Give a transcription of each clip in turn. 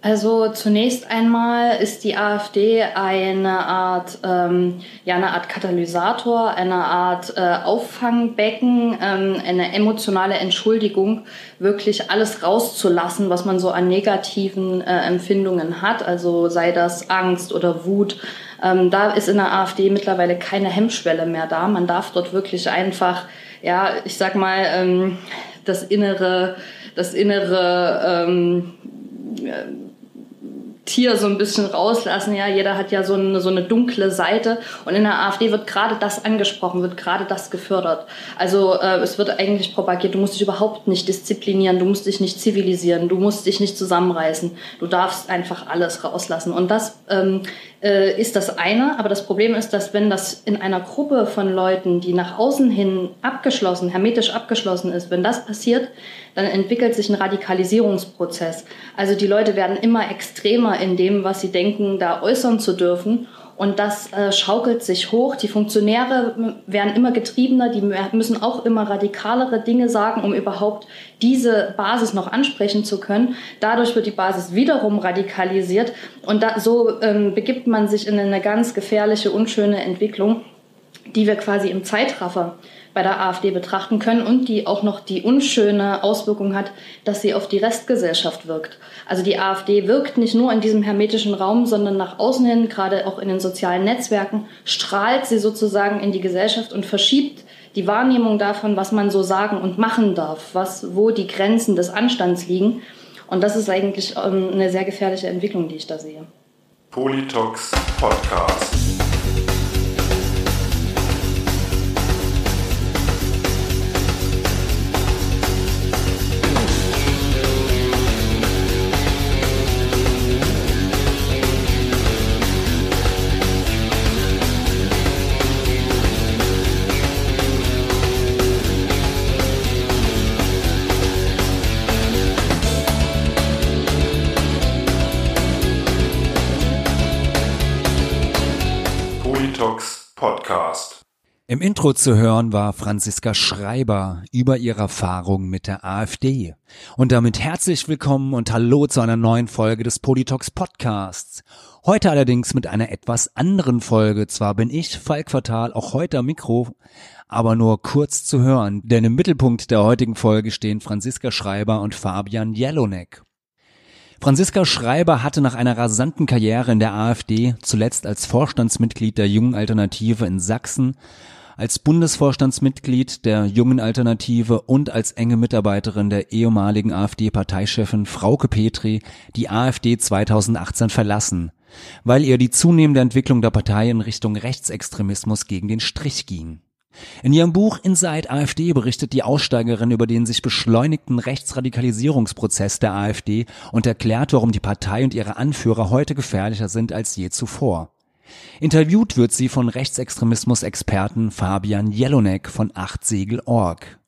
Also zunächst einmal ist die AfD eine Art, ähm, ja, eine Art Katalysator, eine Art äh, Auffangbecken, ähm, eine emotionale Entschuldigung, wirklich alles rauszulassen, was man so an negativen äh, Empfindungen hat. Also sei das Angst oder Wut. Ähm, da ist in der AfD mittlerweile keine Hemmschwelle mehr da. Man darf dort wirklich einfach, ja, ich sag mal, ähm, das innere, das innere ähm, Tier so ein bisschen rauslassen. Ja, jeder hat ja so eine, so eine dunkle Seite und in der AfD wird gerade das angesprochen, wird gerade das gefördert. Also äh, es wird eigentlich propagiert, du musst dich überhaupt nicht disziplinieren, du musst dich nicht zivilisieren, du musst dich nicht zusammenreißen, du darfst einfach alles rauslassen. Und das ähm, äh, ist das eine, aber das Problem ist, dass wenn das in einer Gruppe von Leuten, die nach außen hin abgeschlossen, hermetisch abgeschlossen ist, wenn das passiert, dann entwickelt sich ein Radikalisierungsprozess. Also die Leute werden immer extremer in dem, was sie denken, da äußern zu dürfen. Und das äh, schaukelt sich hoch. Die Funktionäre werden immer getriebener, die müssen auch immer radikalere Dinge sagen, um überhaupt diese Basis noch ansprechen zu können. Dadurch wird die Basis wiederum radikalisiert und da, so ähm, begibt man sich in eine ganz gefährliche, unschöne Entwicklung, die wir quasi im Zeitraffer bei der AfD betrachten können und die auch noch die unschöne Auswirkung hat, dass sie auf die Restgesellschaft wirkt. Also die AfD wirkt nicht nur in diesem hermetischen Raum, sondern nach außen hin, gerade auch in den sozialen Netzwerken, strahlt sie sozusagen in die Gesellschaft und verschiebt die Wahrnehmung davon, was man so sagen und machen darf, was, wo die Grenzen des Anstands liegen. Und das ist eigentlich ähm, eine sehr gefährliche Entwicklung, die ich da sehe. Politox Podcast. Podcast. Im Intro zu hören war Franziska Schreiber über ihre Erfahrung mit der AfD. Und damit herzlich willkommen und hallo zu einer neuen Folge des Politox Podcasts. Heute allerdings mit einer etwas anderen Folge. Zwar bin ich, Falk Fatal, auch heute am Mikro, aber nur kurz zu hören, denn im Mittelpunkt der heutigen Folge stehen Franziska Schreiber und Fabian Jelonek. Franziska Schreiber hatte nach einer rasanten Karriere in der AfD, zuletzt als Vorstandsmitglied der Jungen Alternative in Sachsen, als Bundesvorstandsmitglied der Jungen Alternative und als enge Mitarbeiterin der ehemaligen AfD-Parteichefin Frauke Petri die AfD 2018 verlassen, weil ihr die zunehmende Entwicklung der Partei in Richtung Rechtsextremismus gegen den Strich ging. In ihrem Buch Inside AfD berichtet die Aussteigerin über den sich beschleunigten Rechtsradikalisierungsprozess der AfD und erklärt, warum die Partei und ihre Anführer heute gefährlicher sind als je zuvor. Interviewt wird sie von Rechtsextremismus-Experten Fabian Jelonek von Achtsegel.org.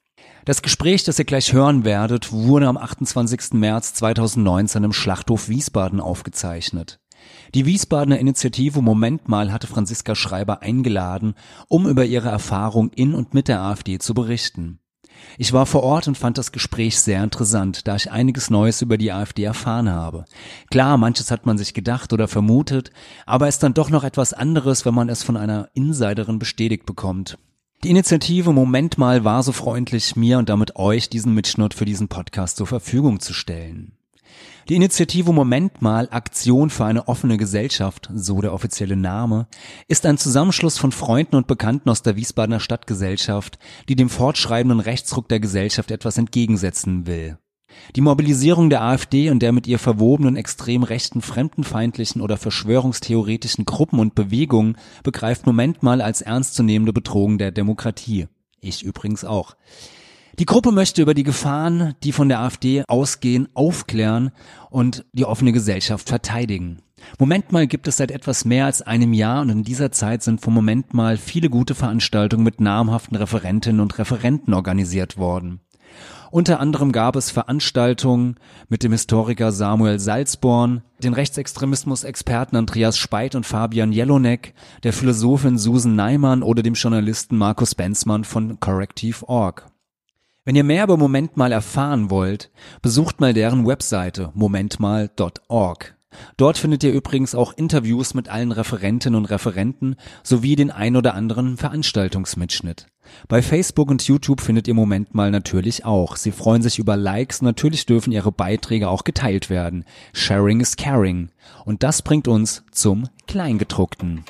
Das Gespräch, das ihr gleich hören werdet, wurde am 28. März 2019 im Schlachthof Wiesbaden aufgezeichnet. Die Wiesbadener Initiative Moment mal hatte Franziska Schreiber eingeladen, um über ihre Erfahrung in und mit der AfD zu berichten. Ich war vor Ort und fand das Gespräch sehr interessant, da ich einiges Neues über die AfD erfahren habe. Klar, manches hat man sich gedacht oder vermutet, aber ist dann doch noch etwas anderes, wenn man es von einer Insiderin bestätigt bekommt. Die Initiative Moment mal war so freundlich, mir und damit euch diesen Mitschnitt für diesen Podcast zur Verfügung zu stellen. Die Initiative Moment mal Aktion für eine offene Gesellschaft, so der offizielle Name, ist ein Zusammenschluss von Freunden und Bekannten aus der Wiesbadener Stadtgesellschaft, die dem fortschreibenden Rechtsruck der Gesellschaft etwas entgegensetzen will. Die Mobilisierung der AfD und der mit ihr verwobenen extrem rechten, fremdenfeindlichen oder verschwörungstheoretischen Gruppen und Bewegungen begreift Moment mal als ernstzunehmende Bedrohung der Demokratie. Ich übrigens auch. Die Gruppe möchte über die Gefahren, die von der AfD ausgehen, aufklären und die offene Gesellschaft verteidigen. Moment mal gibt es seit etwas mehr als einem Jahr und in dieser Zeit sind vom Moment mal viele gute Veranstaltungen mit namhaften Referentinnen und Referenten organisiert worden. Unter anderem gab es Veranstaltungen mit dem Historiker Samuel Salzborn, den Rechtsextremismus-Experten Andreas Speit und Fabian Jelonek, der Philosophin Susan Neimann oder dem Journalisten Markus Benzmann von Corrective.org. Wenn ihr mehr über Moment mal erfahren wollt, besucht mal deren Webseite momentmal.org. Dort findet ihr übrigens auch Interviews mit allen Referentinnen und Referenten sowie den ein oder anderen Veranstaltungsmitschnitt. Bei Facebook und YouTube findet ihr Moment mal natürlich auch. Sie freuen sich über Likes, natürlich dürfen ihre Beiträge auch geteilt werden. Sharing is caring. Und das bringt uns zum Kleingedruckten.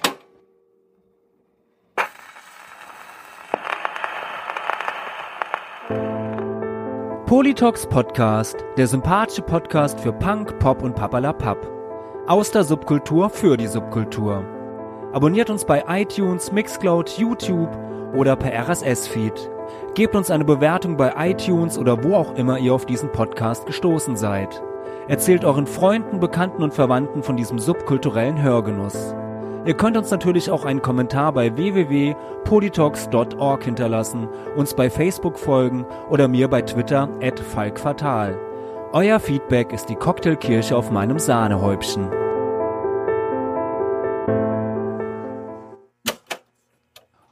Politox Podcast, der sympathische Podcast für Punk, Pop und Papalapap. Aus der Subkultur für die Subkultur. Abonniert uns bei iTunes, Mixcloud, YouTube oder per RSS-Feed. Gebt uns eine Bewertung bei iTunes oder wo auch immer ihr auf diesen Podcast gestoßen seid. Erzählt euren Freunden, Bekannten und Verwandten von diesem subkulturellen Hörgenuss. Ihr könnt uns natürlich auch einen Kommentar bei www.politox.org hinterlassen, uns bei Facebook folgen oder mir bei Twitter at falkfatal. Euer Feedback ist die Cocktailkirche auf meinem Sahnehäubchen.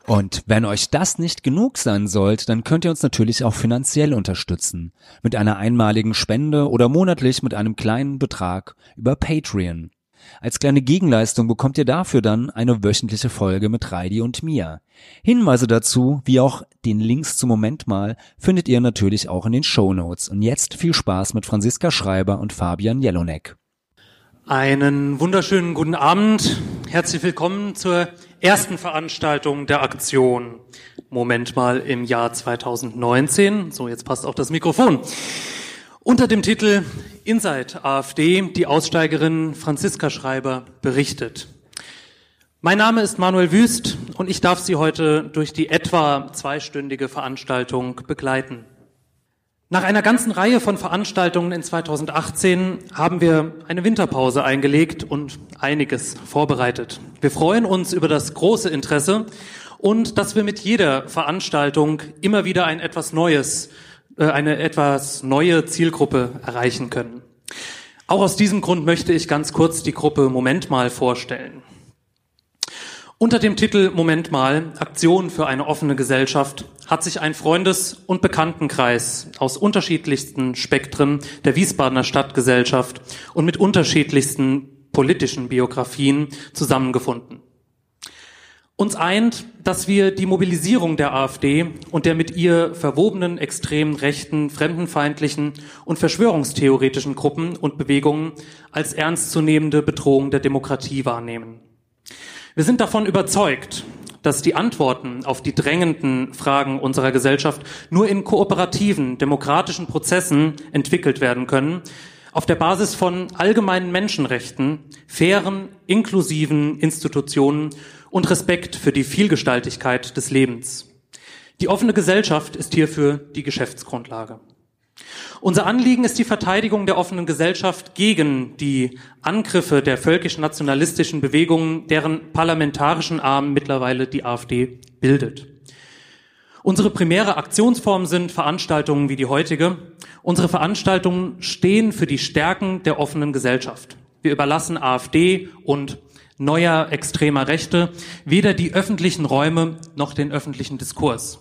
Und wenn euch das nicht genug sein sollt, dann könnt ihr uns natürlich auch finanziell unterstützen. Mit einer einmaligen Spende oder monatlich mit einem kleinen Betrag über Patreon. Als kleine Gegenleistung bekommt ihr dafür dann eine wöchentliche Folge mit Reidi und mir. Hinweise dazu, wie auch den Links zum Moment mal, findet ihr natürlich auch in den Show Notes. Und jetzt viel Spaß mit Franziska Schreiber und Fabian Jelonek. Einen wunderschönen guten Abend. Herzlich willkommen zur ersten Veranstaltung der Aktion. Moment mal im Jahr 2019. So, jetzt passt auch das Mikrofon. Unter dem Titel Inside AfD, die Aussteigerin Franziska Schreiber berichtet. Mein Name ist Manuel Wüst und ich darf Sie heute durch die etwa zweistündige Veranstaltung begleiten. Nach einer ganzen Reihe von Veranstaltungen in 2018 haben wir eine Winterpause eingelegt und einiges vorbereitet. Wir freuen uns über das große Interesse und dass wir mit jeder Veranstaltung immer wieder ein etwas Neues eine etwas neue Zielgruppe erreichen können. Auch aus diesem Grund möchte ich ganz kurz die Gruppe Moment mal vorstellen. Unter dem Titel Moment mal, Aktion für eine offene Gesellschaft, hat sich ein Freundes- und Bekanntenkreis aus unterschiedlichsten Spektren der Wiesbadener Stadtgesellschaft und mit unterschiedlichsten politischen Biografien zusammengefunden. Uns eint, dass wir die Mobilisierung der AfD und der mit ihr verwobenen extremen rechten, fremdenfeindlichen und verschwörungstheoretischen Gruppen und Bewegungen als ernstzunehmende Bedrohung der Demokratie wahrnehmen. Wir sind davon überzeugt, dass die Antworten auf die drängenden Fragen unserer Gesellschaft nur in kooperativen, demokratischen Prozessen entwickelt werden können, auf der Basis von allgemeinen Menschenrechten, fairen, inklusiven Institutionen und Respekt für die Vielgestaltigkeit des Lebens. Die offene Gesellschaft ist hierfür die Geschäftsgrundlage. Unser Anliegen ist die Verteidigung der offenen Gesellschaft gegen die Angriffe der völkisch-nationalistischen Bewegungen, deren parlamentarischen Arm mittlerweile die AfD bildet. Unsere primäre Aktionsform sind Veranstaltungen wie die heutige. Unsere Veranstaltungen stehen für die Stärken der offenen Gesellschaft. Wir überlassen AfD und neuer extremer Rechte weder die öffentlichen Räume noch den öffentlichen Diskurs.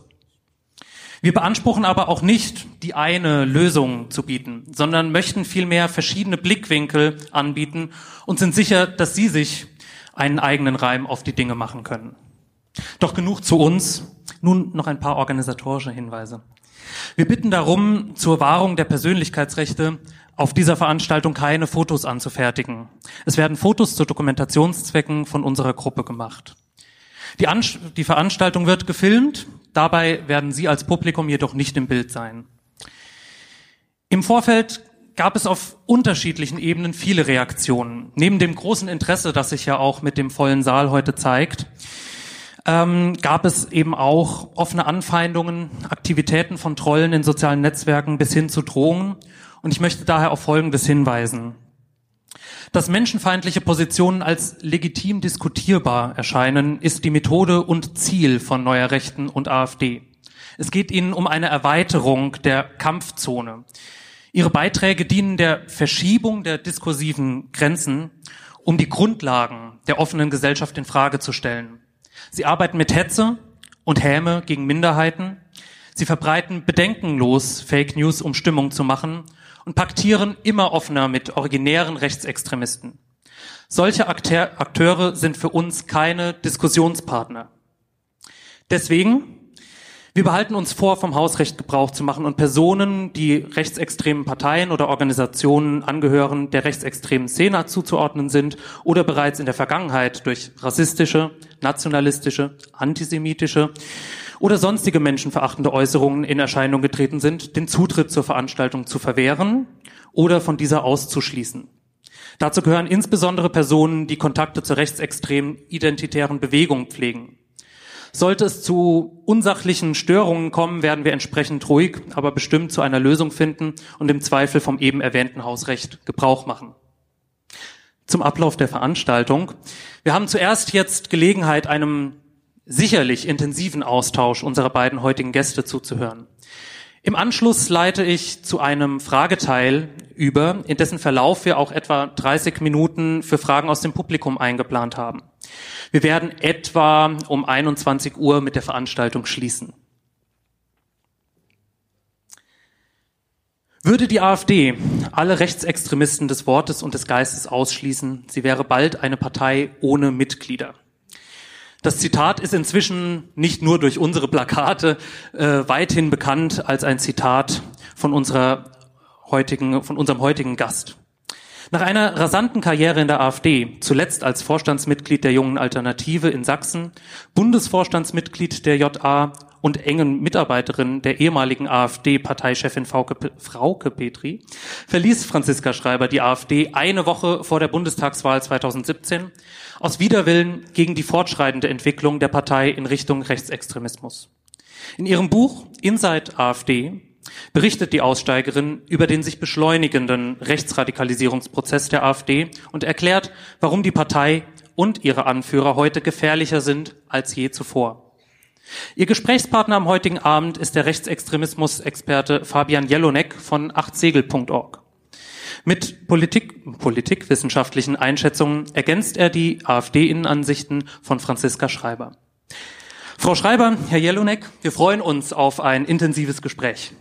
Wir beanspruchen aber auch nicht, die eine Lösung zu bieten, sondern möchten vielmehr verschiedene Blickwinkel anbieten und sind sicher, dass Sie sich einen eigenen Reim auf die Dinge machen können. Doch genug zu uns. Nun noch ein paar organisatorische Hinweise. Wir bitten darum, zur Wahrung der Persönlichkeitsrechte auf dieser Veranstaltung keine Fotos anzufertigen. Es werden Fotos zu Dokumentationszwecken von unserer Gruppe gemacht. Die, An die Veranstaltung wird gefilmt, dabei werden Sie als Publikum jedoch nicht im Bild sein. Im Vorfeld gab es auf unterschiedlichen Ebenen viele Reaktionen. Neben dem großen Interesse, das sich ja auch mit dem vollen Saal heute zeigt, ähm, gab es eben auch offene Anfeindungen, Aktivitäten von Trollen in sozialen Netzwerken bis hin zu Drohungen und ich möchte daher auf Folgendes hinweisen. Dass menschenfeindliche Positionen als legitim diskutierbar erscheinen, ist die Methode und Ziel von Neuer Rechten und AfD. Es geht ihnen um eine Erweiterung der Kampfzone. Ihre Beiträge dienen der Verschiebung der diskursiven Grenzen, um die Grundlagen der offenen Gesellschaft in Frage zu stellen. Sie arbeiten mit Hetze und Häme gegen Minderheiten, Sie verbreiten bedenkenlos Fake News, um Stimmung zu machen und paktieren immer offener mit originären Rechtsextremisten. Solche Akteure sind für uns keine Diskussionspartner. Deswegen wir behalten uns vor, vom Hausrecht Gebrauch zu machen und Personen, die rechtsextremen Parteien oder Organisationen angehören, der rechtsextremen Szene zuzuordnen sind oder bereits in der Vergangenheit durch rassistische, nationalistische, antisemitische oder sonstige menschenverachtende Äußerungen in Erscheinung getreten sind, den Zutritt zur Veranstaltung zu verwehren oder von dieser auszuschließen. Dazu gehören insbesondere Personen, die Kontakte zur rechtsextremen identitären Bewegung pflegen. Sollte es zu unsachlichen Störungen kommen, werden wir entsprechend ruhig, aber bestimmt zu einer Lösung finden und im Zweifel vom eben erwähnten Hausrecht Gebrauch machen. Zum Ablauf der Veranstaltung. Wir haben zuerst jetzt Gelegenheit, einem sicherlich intensiven Austausch unserer beiden heutigen Gäste zuzuhören. Im Anschluss leite ich zu einem Frageteil über, in dessen Verlauf wir auch etwa 30 Minuten für Fragen aus dem Publikum eingeplant haben. Wir werden etwa um 21 Uhr mit der Veranstaltung schließen. Würde die AfD alle Rechtsextremisten des Wortes und des Geistes ausschließen, sie wäre bald eine Partei ohne Mitglieder. Das Zitat ist inzwischen nicht nur durch unsere Plakate äh, weithin bekannt als ein Zitat von unserer heutigen, von unserem heutigen Gast. Nach einer rasanten Karriere in der AfD, zuletzt als Vorstandsmitglied der Jungen Alternative in Sachsen, Bundesvorstandsmitglied der JA und engen Mitarbeiterin der ehemaligen AfD-Parteichefin Frauke Petri, verließ Franziska Schreiber die AfD eine Woche vor der Bundestagswahl 2017 aus Widerwillen gegen die fortschreitende Entwicklung der Partei in Richtung Rechtsextremismus. In ihrem Buch Inside AfD berichtet die Aussteigerin über den sich beschleunigenden Rechtsradikalisierungsprozess der AfD und erklärt, warum die Partei und ihre Anführer heute gefährlicher sind als je zuvor. Ihr Gesprächspartner am heutigen Abend ist der Rechtsextremismus-Experte Fabian Jelonek von achtsegel.org. Mit Politik, politikwissenschaftlichen Einschätzungen ergänzt er die AfD-Innenansichten von Franziska Schreiber. Frau Schreiber, Herr Jelonek, wir freuen uns auf ein intensives Gespräch.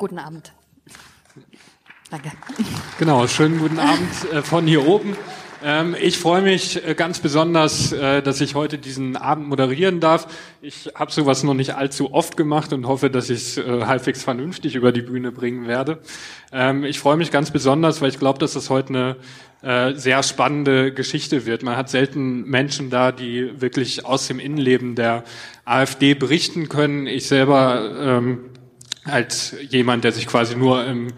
Guten Abend. Danke. Genau, schönen guten Abend äh, von hier oben. Ähm, ich freue mich äh, ganz besonders, äh, dass ich heute diesen Abend moderieren darf. Ich habe sowas noch nicht allzu oft gemacht und hoffe, dass ich es halbwegs vernünftig über die Bühne bringen werde. Ähm, ich freue mich ganz besonders, weil ich glaube, dass das heute eine sehr spannende Geschichte wird. Man hat selten Menschen da, die wirklich aus dem Innenleben der AfD berichten können. Ich selber ähm, als jemand, der sich quasi nur im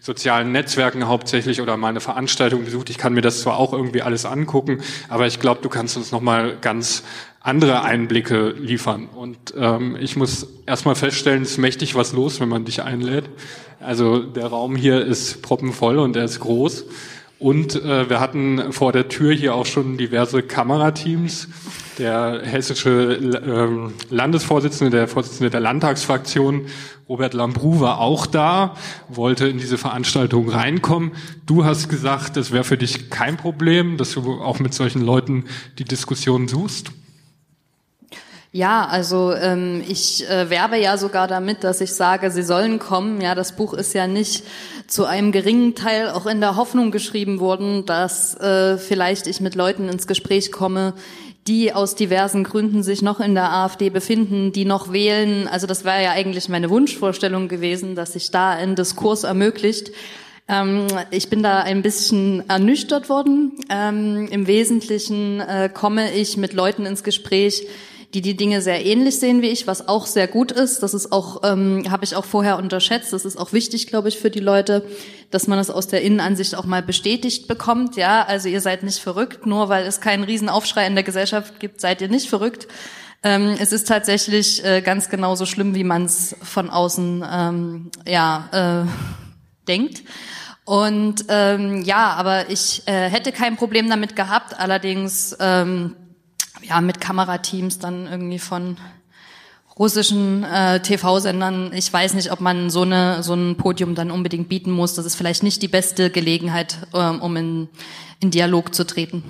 sozialen Netzwerken hauptsächlich oder meine Veranstaltung besucht. Ich kann mir das zwar auch irgendwie alles angucken, aber ich glaube, du kannst uns nochmal ganz andere Einblicke liefern. Und ähm, ich muss erstmal feststellen, es ist mächtig was los, wenn man dich einlädt. Also der Raum hier ist proppenvoll und er ist groß. Und äh, wir hatten vor der Tür hier auch schon diverse Kamerateams. Der hessische ähm, Landesvorsitzende, der Vorsitzende der Landtagsfraktion, Robert Lambrou, war auch da, wollte in diese Veranstaltung reinkommen. Du hast gesagt, das wäre für dich kein Problem, dass du auch mit solchen Leuten die Diskussion suchst. Ja, also ähm, ich äh, werbe ja sogar damit, dass ich sage, sie sollen kommen. Ja, das Buch ist ja nicht zu einem geringen Teil auch in der Hoffnung geschrieben worden, dass äh, vielleicht ich mit Leuten ins Gespräch komme, die aus diversen Gründen sich noch in der AfD befinden, die noch wählen. Also das wäre ja eigentlich meine Wunschvorstellung gewesen, dass sich da ein Diskurs ermöglicht. Ähm, ich bin da ein bisschen ernüchtert worden. Ähm, Im Wesentlichen äh, komme ich mit Leuten ins Gespräch, die die Dinge sehr ähnlich sehen wie ich, was auch sehr gut ist. Das ist auch, ähm, habe ich auch vorher unterschätzt. Das ist auch wichtig, glaube ich, für die Leute, dass man es aus der Innenansicht auch mal bestätigt bekommt. Ja, also ihr seid nicht verrückt, nur weil es keinen Riesenaufschrei in der Gesellschaft gibt, seid ihr nicht verrückt. Ähm, es ist tatsächlich äh, ganz genauso schlimm, wie man es von außen ähm, ja äh, denkt. Und ähm, ja, aber ich äh, hätte kein Problem damit gehabt. Allerdings ähm, ja, mit Kamerateams dann irgendwie von russischen äh, TV-Sendern. Ich weiß nicht, ob man so, eine, so ein Podium dann unbedingt bieten muss. Das ist vielleicht nicht die beste Gelegenheit, ähm, um in, in Dialog zu treten.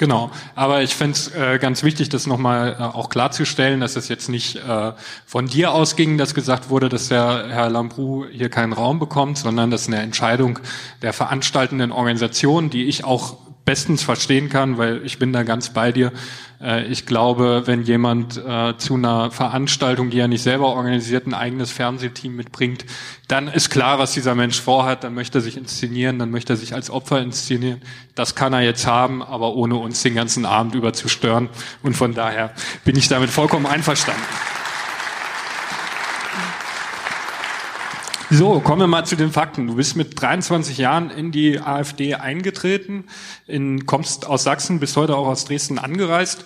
Genau, aber ich fände es äh, ganz wichtig, das nochmal äh, auch klarzustellen, dass es jetzt nicht äh, von dir ausging, dass gesagt wurde, dass der Herr Lambrou hier keinen Raum bekommt, sondern das ist eine Entscheidung der veranstaltenden Organisation, die ich auch bestens verstehen kann, weil ich bin da ganz bei dir. Äh, ich glaube, wenn jemand äh, zu einer Veranstaltung, die er nicht selber organisiert, ein eigenes Fernsehteam mitbringt, dann ist klar, was dieser Mensch vorhat. Dann möchte er sich inszenieren, dann möchte er sich als Opfer inszenieren. Das kann er jetzt haben, aber ohne uns den ganzen Abend über zu stören. Und von daher bin ich damit vollkommen einverstanden. So, kommen wir mal zu den Fakten. Du bist mit 23 Jahren in die AfD eingetreten, in, kommst aus Sachsen, bist heute auch aus Dresden angereist.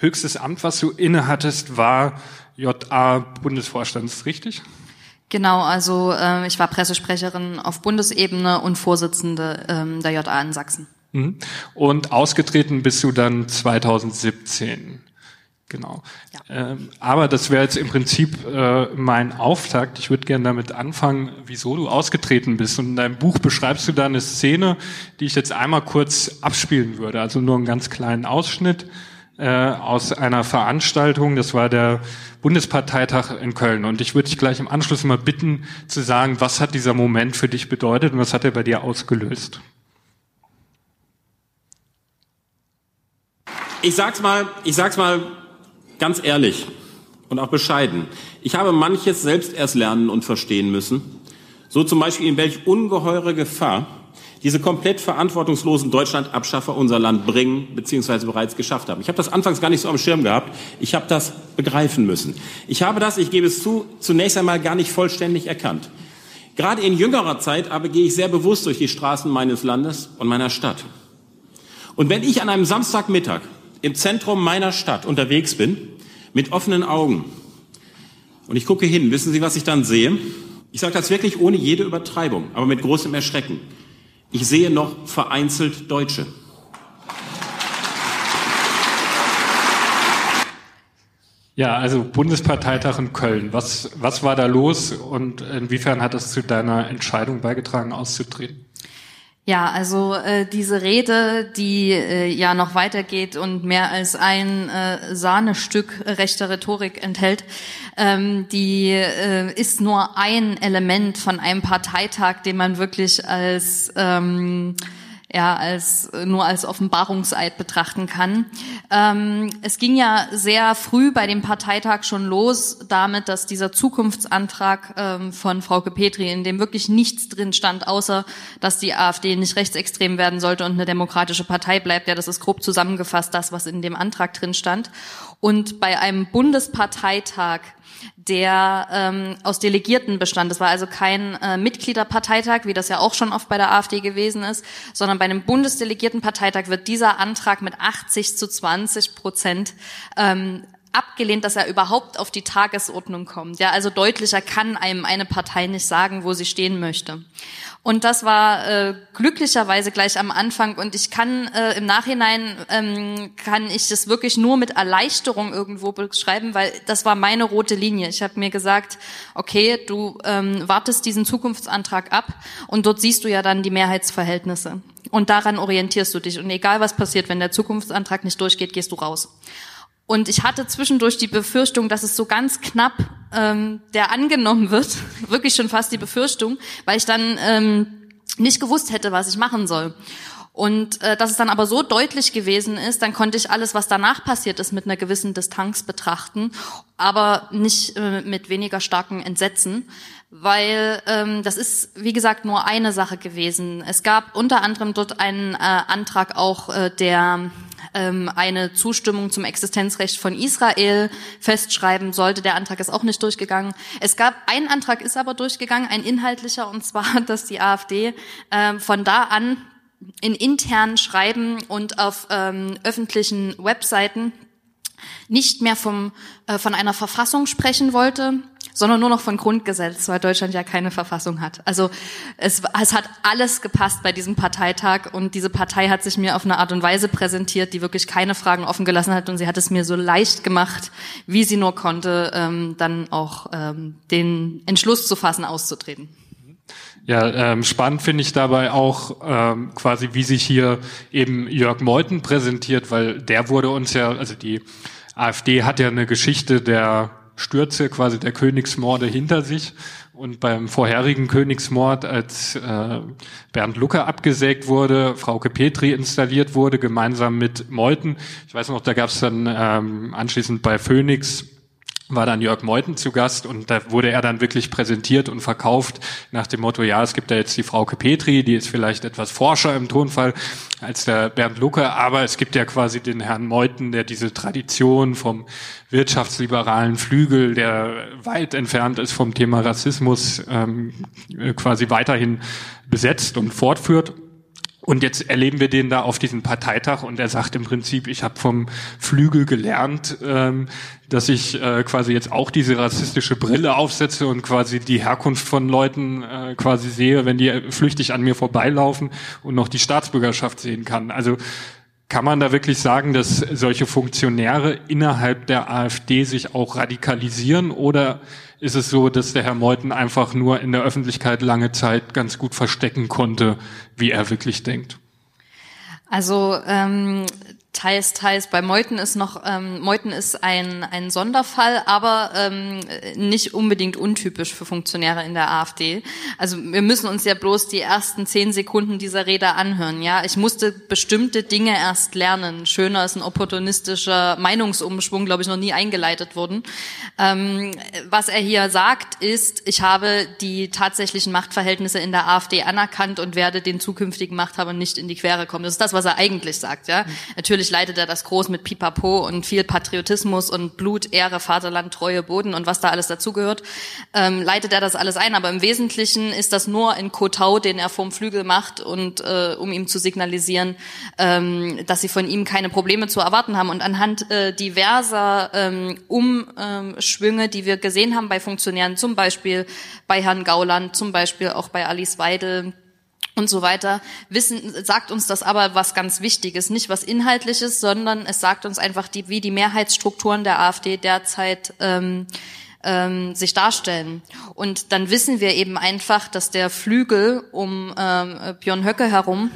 Höchstes Amt, was du innehattest, war JA-Bundesvorstand, ist richtig? Genau, also äh, ich war Pressesprecherin auf Bundesebene und Vorsitzende ähm, der JA in Sachsen. Mhm. Und ausgetreten bist du dann 2017. Genau. Ja. Ähm, aber das wäre jetzt im Prinzip äh, mein Auftakt. Ich würde gerne damit anfangen, wieso du ausgetreten bist. Und in deinem Buch beschreibst du da eine Szene, die ich jetzt einmal kurz abspielen würde. Also nur einen ganz kleinen Ausschnitt äh, aus einer Veranstaltung. Das war der Bundesparteitag in Köln. Und ich würde dich gleich im Anschluss mal bitten zu sagen, was hat dieser Moment für dich bedeutet und was hat er bei dir ausgelöst? Ich sag's mal, ich sag's mal ganz ehrlich und auch bescheiden. Ich habe manches selbst erst lernen und verstehen müssen. So zum Beispiel, in welch ungeheure Gefahr diese komplett verantwortungslosen Deutschlandabschaffer unser Land bringen bzw. bereits geschafft haben. Ich habe das anfangs gar nicht so am Schirm gehabt. Ich habe das begreifen müssen. Ich habe das, ich gebe es zu, zunächst einmal gar nicht vollständig erkannt. Gerade in jüngerer Zeit aber gehe ich sehr bewusst durch die Straßen meines Landes und meiner Stadt. Und wenn ich an einem Samstagmittag im Zentrum meiner Stadt unterwegs bin, mit offenen Augen, und ich gucke hin, wissen Sie, was ich dann sehe? Ich sage das wirklich ohne jede Übertreibung, aber mit großem Erschrecken. Ich sehe noch vereinzelt Deutsche. Ja, also Bundesparteitag in Köln. Was, was war da los und inwiefern hat das zu deiner Entscheidung beigetragen, auszutreten? Ja, also äh, diese Rede, die äh, ja noch weitergeht und mehr als ein äh, Sahnestück rechter Rhetorik enthält, ähm, die äh, ist nur ein Element von einem Parteitag, den man wirklich als ähm, ja, als, nur als Offenbarungseid betrachten kann. Ähm, es ging ja sehr früh bei dem Parteitag schon los damit, dass dieser Zukunftsantrag ähm, von Frau Petri, in dem wirklich nichts drin stand, außer dass die AfD nicht rechtsextrem werden sollte und eine demokratische Partei bleibt. Ja, das ist grob zusammengefasst, das, was in dem Antrag drin stand. Und bei einem Bundesparteitag der ähm, aus Delegierten bestand. Das war also kein äh, Mitgliederparteitag, wie das ja auch schon oft bei der AfD gewesen ist, sondern bei einem Bundesdelegiertenparteitag wird dieser Antrag mit 80 zu 20 Prozent ähm, abgelehnt, dass er überhaupt auf die Tagesordnung kommt. Ja, also deutlicher kann einem eine Partei nicht sagen, wo sie stehen möchte. Und das war äh, glücklicherweise gleich am Anfang. Und ich kann äh, im Nachhinein ähm, kann ich das wirklich nur mit Erleichterung irgendwo beschreiben, weil das war meine rote Linie. Ich habe mir gesagt, okay, du ähm, wartest diesen Zukunftsantrag ab und dort siehst du ja dann die Mehrheitsverhältnisse. Und daran orientierst du dich. Und egal was passiert, wenn der Zukunftsantrag nicht durchgeht, gehst du raus. Und ich hatte zwischendurch die Befürchtung, dass es so ganz knapp ähm, der angenommen wird, wirklich schon fast die Befürchtung, weil ich dann ähm, nicht gewusst hätte, was ich machen soll. Und äh, dass es dann aber so deutlich gewesen ist, dann konnte ich alles, was danach passiert ist, mit einer gewissen Distanz betrachten, aber nicht äh, mit weniger starken Entsetzen, weil ähm, das ist, wie gesagt, nur eine Sache gewesen. Es gab unter anderem dort einen äh, Antrag auch, äh, der eine Zustimmung zum Existenzrecht von Israel festschreiben sollte. Der Antrag ist auch nicht durchgegangen. Es gab ein Antrag ist aber durchgegangen, ein inhaltlicher, und zwar, dass die AfD äh, von da an in internen Schreiben und auf ähm, öffentlichen Webseiten nicht mehr vom, äh, von einer Verfassung sprechen wollte, sondern nur noch von Grundgesetz, weil Deutschland ja keine Verfassung hat. Also es, es hat alles gepasst bei diesem Parteitag und diese Partei hat sich mir auf eine Art und Weise präsentiert, die wirklich keine Fragen offen gelassen hat und sie hat es mir so leicht gemacht, wie sie nur konnte, ähm, dann auch ähm, den Entschluss zu fassen, auszutreten. Ja, ähm, spannend finde ich dabei auch ähm, quasi, wie sich hier eben Jörg Meuthen präsentiert, weil der wurde uns ja, also die AfD hat ja eine Geschichte der Stürze, quasi der Königsmorde hinter sich. Und beim vorherigen Königsmord, als äh, Bernd Lucke abgesägt wurde, Frauke Petri installiert wurde, gemeinsam mit Meuthen. Ich weiß noch, da gab es dann ähm, anschließend bei Phoenix war dann Jörg Meuthen zu Gast und da wurde er dann wirklich präsentiert und verkauft nach dem Motto, ja, es gibt da jetzt die Frau Petri, die ist vielleicht etwas forscher im Tonfall als der Bernd Lucke, aber es gibt ja quasi den Herrn Meuthen, der diese Tradition vom wirtschaftsliberalen Flügel, der weit entfernt ist vom Thema Rassismus, ähm, quasi weiterhin besetzt und fortführt. Und jetzt erleben wir den da auf diesem Parteitag und er sagt im Prinzip, ich habe vom Flügel gelernt, ähm, dass ich äh, quasi jetzt auch diese rassistische Brille aufsetze und quasi die Herkunft von Leuten äh, quasi sehe, wenn die flüchtig an mir vorbeilaufen und noch die Staatsbürgerschaft sehen kann. Also kann man da wirklich sagen, dass solche Funktionäre innerhalb der AfD sich auch radikalisieren oder ist es so, dass der Herr Meuthen einfach nur in der Öffentlichkeit lange Zeit ganz gut verstecken konnte, wie er wirklich denkt? Also ähm, Teils, teils. Bei Meuthen ist noch, ähm, Meuthen ist ein, ein Sonderfall, aber ähm, nicht unbedingt untypisch für Funktionäre in der AfD. Also wir müssen uns ja bloß die ersten zehn Sekunden dieser Rede anhören. Ja, ich musste bestimmte Dinge erst lernen. Schöner ist ein opportunistischer Meinungsumschwung, glaube ich, noch nie eingeleitet worden. Ähm, was er hier sagt, ist, ich habe die tatsächlichen Machtverhältnisse in der AfD anerkannt und werde den zukünftigen Machthabern nicht in die Quere kommen. Das ist das, was er eigentlich sagt. Ja, natürlich natürlich leitet er das groß mit Pipapo und viel Patriotismus und Blut, Ehre, Vaterland, Treue, Boden und was da alles dazugehört, ähm, leitet er das alles ein. Aber im Wesentlichen ist das nur ein Kotau, den er vom Flügel macht und äh, um ihm zu signalisieren, ähm, dass sie von ihm keine Probleme zu erwarten haben. Und anhand äh, diverser ähm, Umschwünge, die wir gesehen haben bei Funktionären, zum Beispiel bei Herrn Gauland, zum Beispiel auch bei Alice Weidel, und so weiter, wissen, sagt uns das aber was ganz Wichtiges, nicht was Inhaltliches, sondern es sagt uns einfach, die, wie die Mehrheitsstrukturen der AfD derzeit ähm, ähm, sich darstellen. Und dann wissen wir eben einfach, dass der Flügel um ähm, Björn Höcke herum,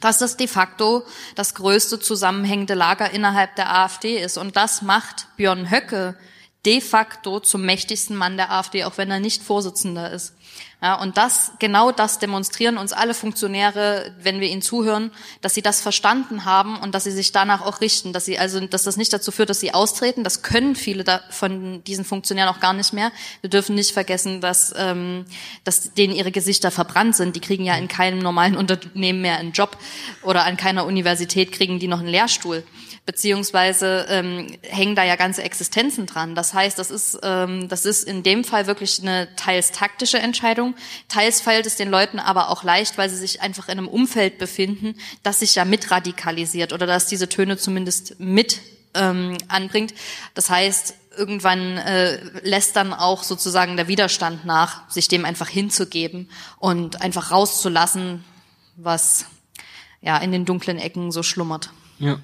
dass das de facto das größte zusammenhängende Lager innerhalb der AfD ist. Und das macht Björn Höcke de facto zum mächtigsten Mann der AfD, auch wenn er nicht Vorsitzender ist. Ja, und das, genau das demonstrieren uns alle Funktionäre, wenn wir ihnen zuhören, dass sie das verstanden haben und dass sie sich danach auch richten, dass sie also, dass das nicht dazu führt, dass sie austreten. Das können viele von diesen Funktionären auch gar nicht mehr. Wir dürfen nicht vergessen, dass, ähm, dass denen ihre Gesichter verbrannt sind. Die kriegen ja in keinem normalen Unternehmen mehr einen Job oder an keiner Universität kriegen die noch einen Lehrstuhl beziehungsweise ähm, hängen da ja ganze Existenzen dran. Das heißt, das ist, ähm, das ist in dem Fall wirklich eine teils taktische Entscheidung. Teils fällt es den Leuten aber auch leicht, weil sie sich einfach in einem Umfeld befinden, das sich ja mit radikalisiert oder das diese Töne zumindest mit ähm, anbringt. Das heißt, irgendwann äh, lässt dann auch sozusagen der Widerstand nach, sich dem einfach hinzugeben und einfach rauszulassen, was ja in den dunklen Ecken so schlummert. Ja,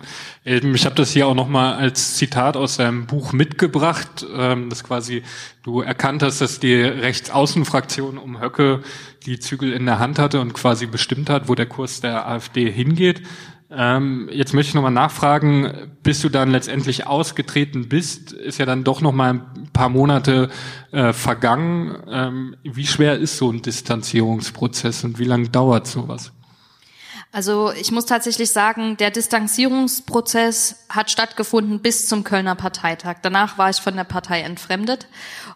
ähm, ich habe das hier auch nochmal als Zitat aus deinem Buch mitgebracht, ähm, dass quasi du erkannt hast, dass die Rechtsaußenfraktion um Höcke die Zügel in der Hand hatte und quasi bestimmt hat, wo der Kurs der AfD hingeht. Ähm, jetzt möchte ich nochmal nachfragen, bis du dann letztendlich ausgetreten bist, ist ja dann doch nochmal ein paar Monate äh, vergangen. wie schwer ist so ein Distanzierungsprozess und wie lange dauert sowas? Also ich muss tatsächlich sagen, der Distanzierungsprozess hat stattgefunden bis zum Kölner Parteitag. Danach war ich von der Partei entfremdet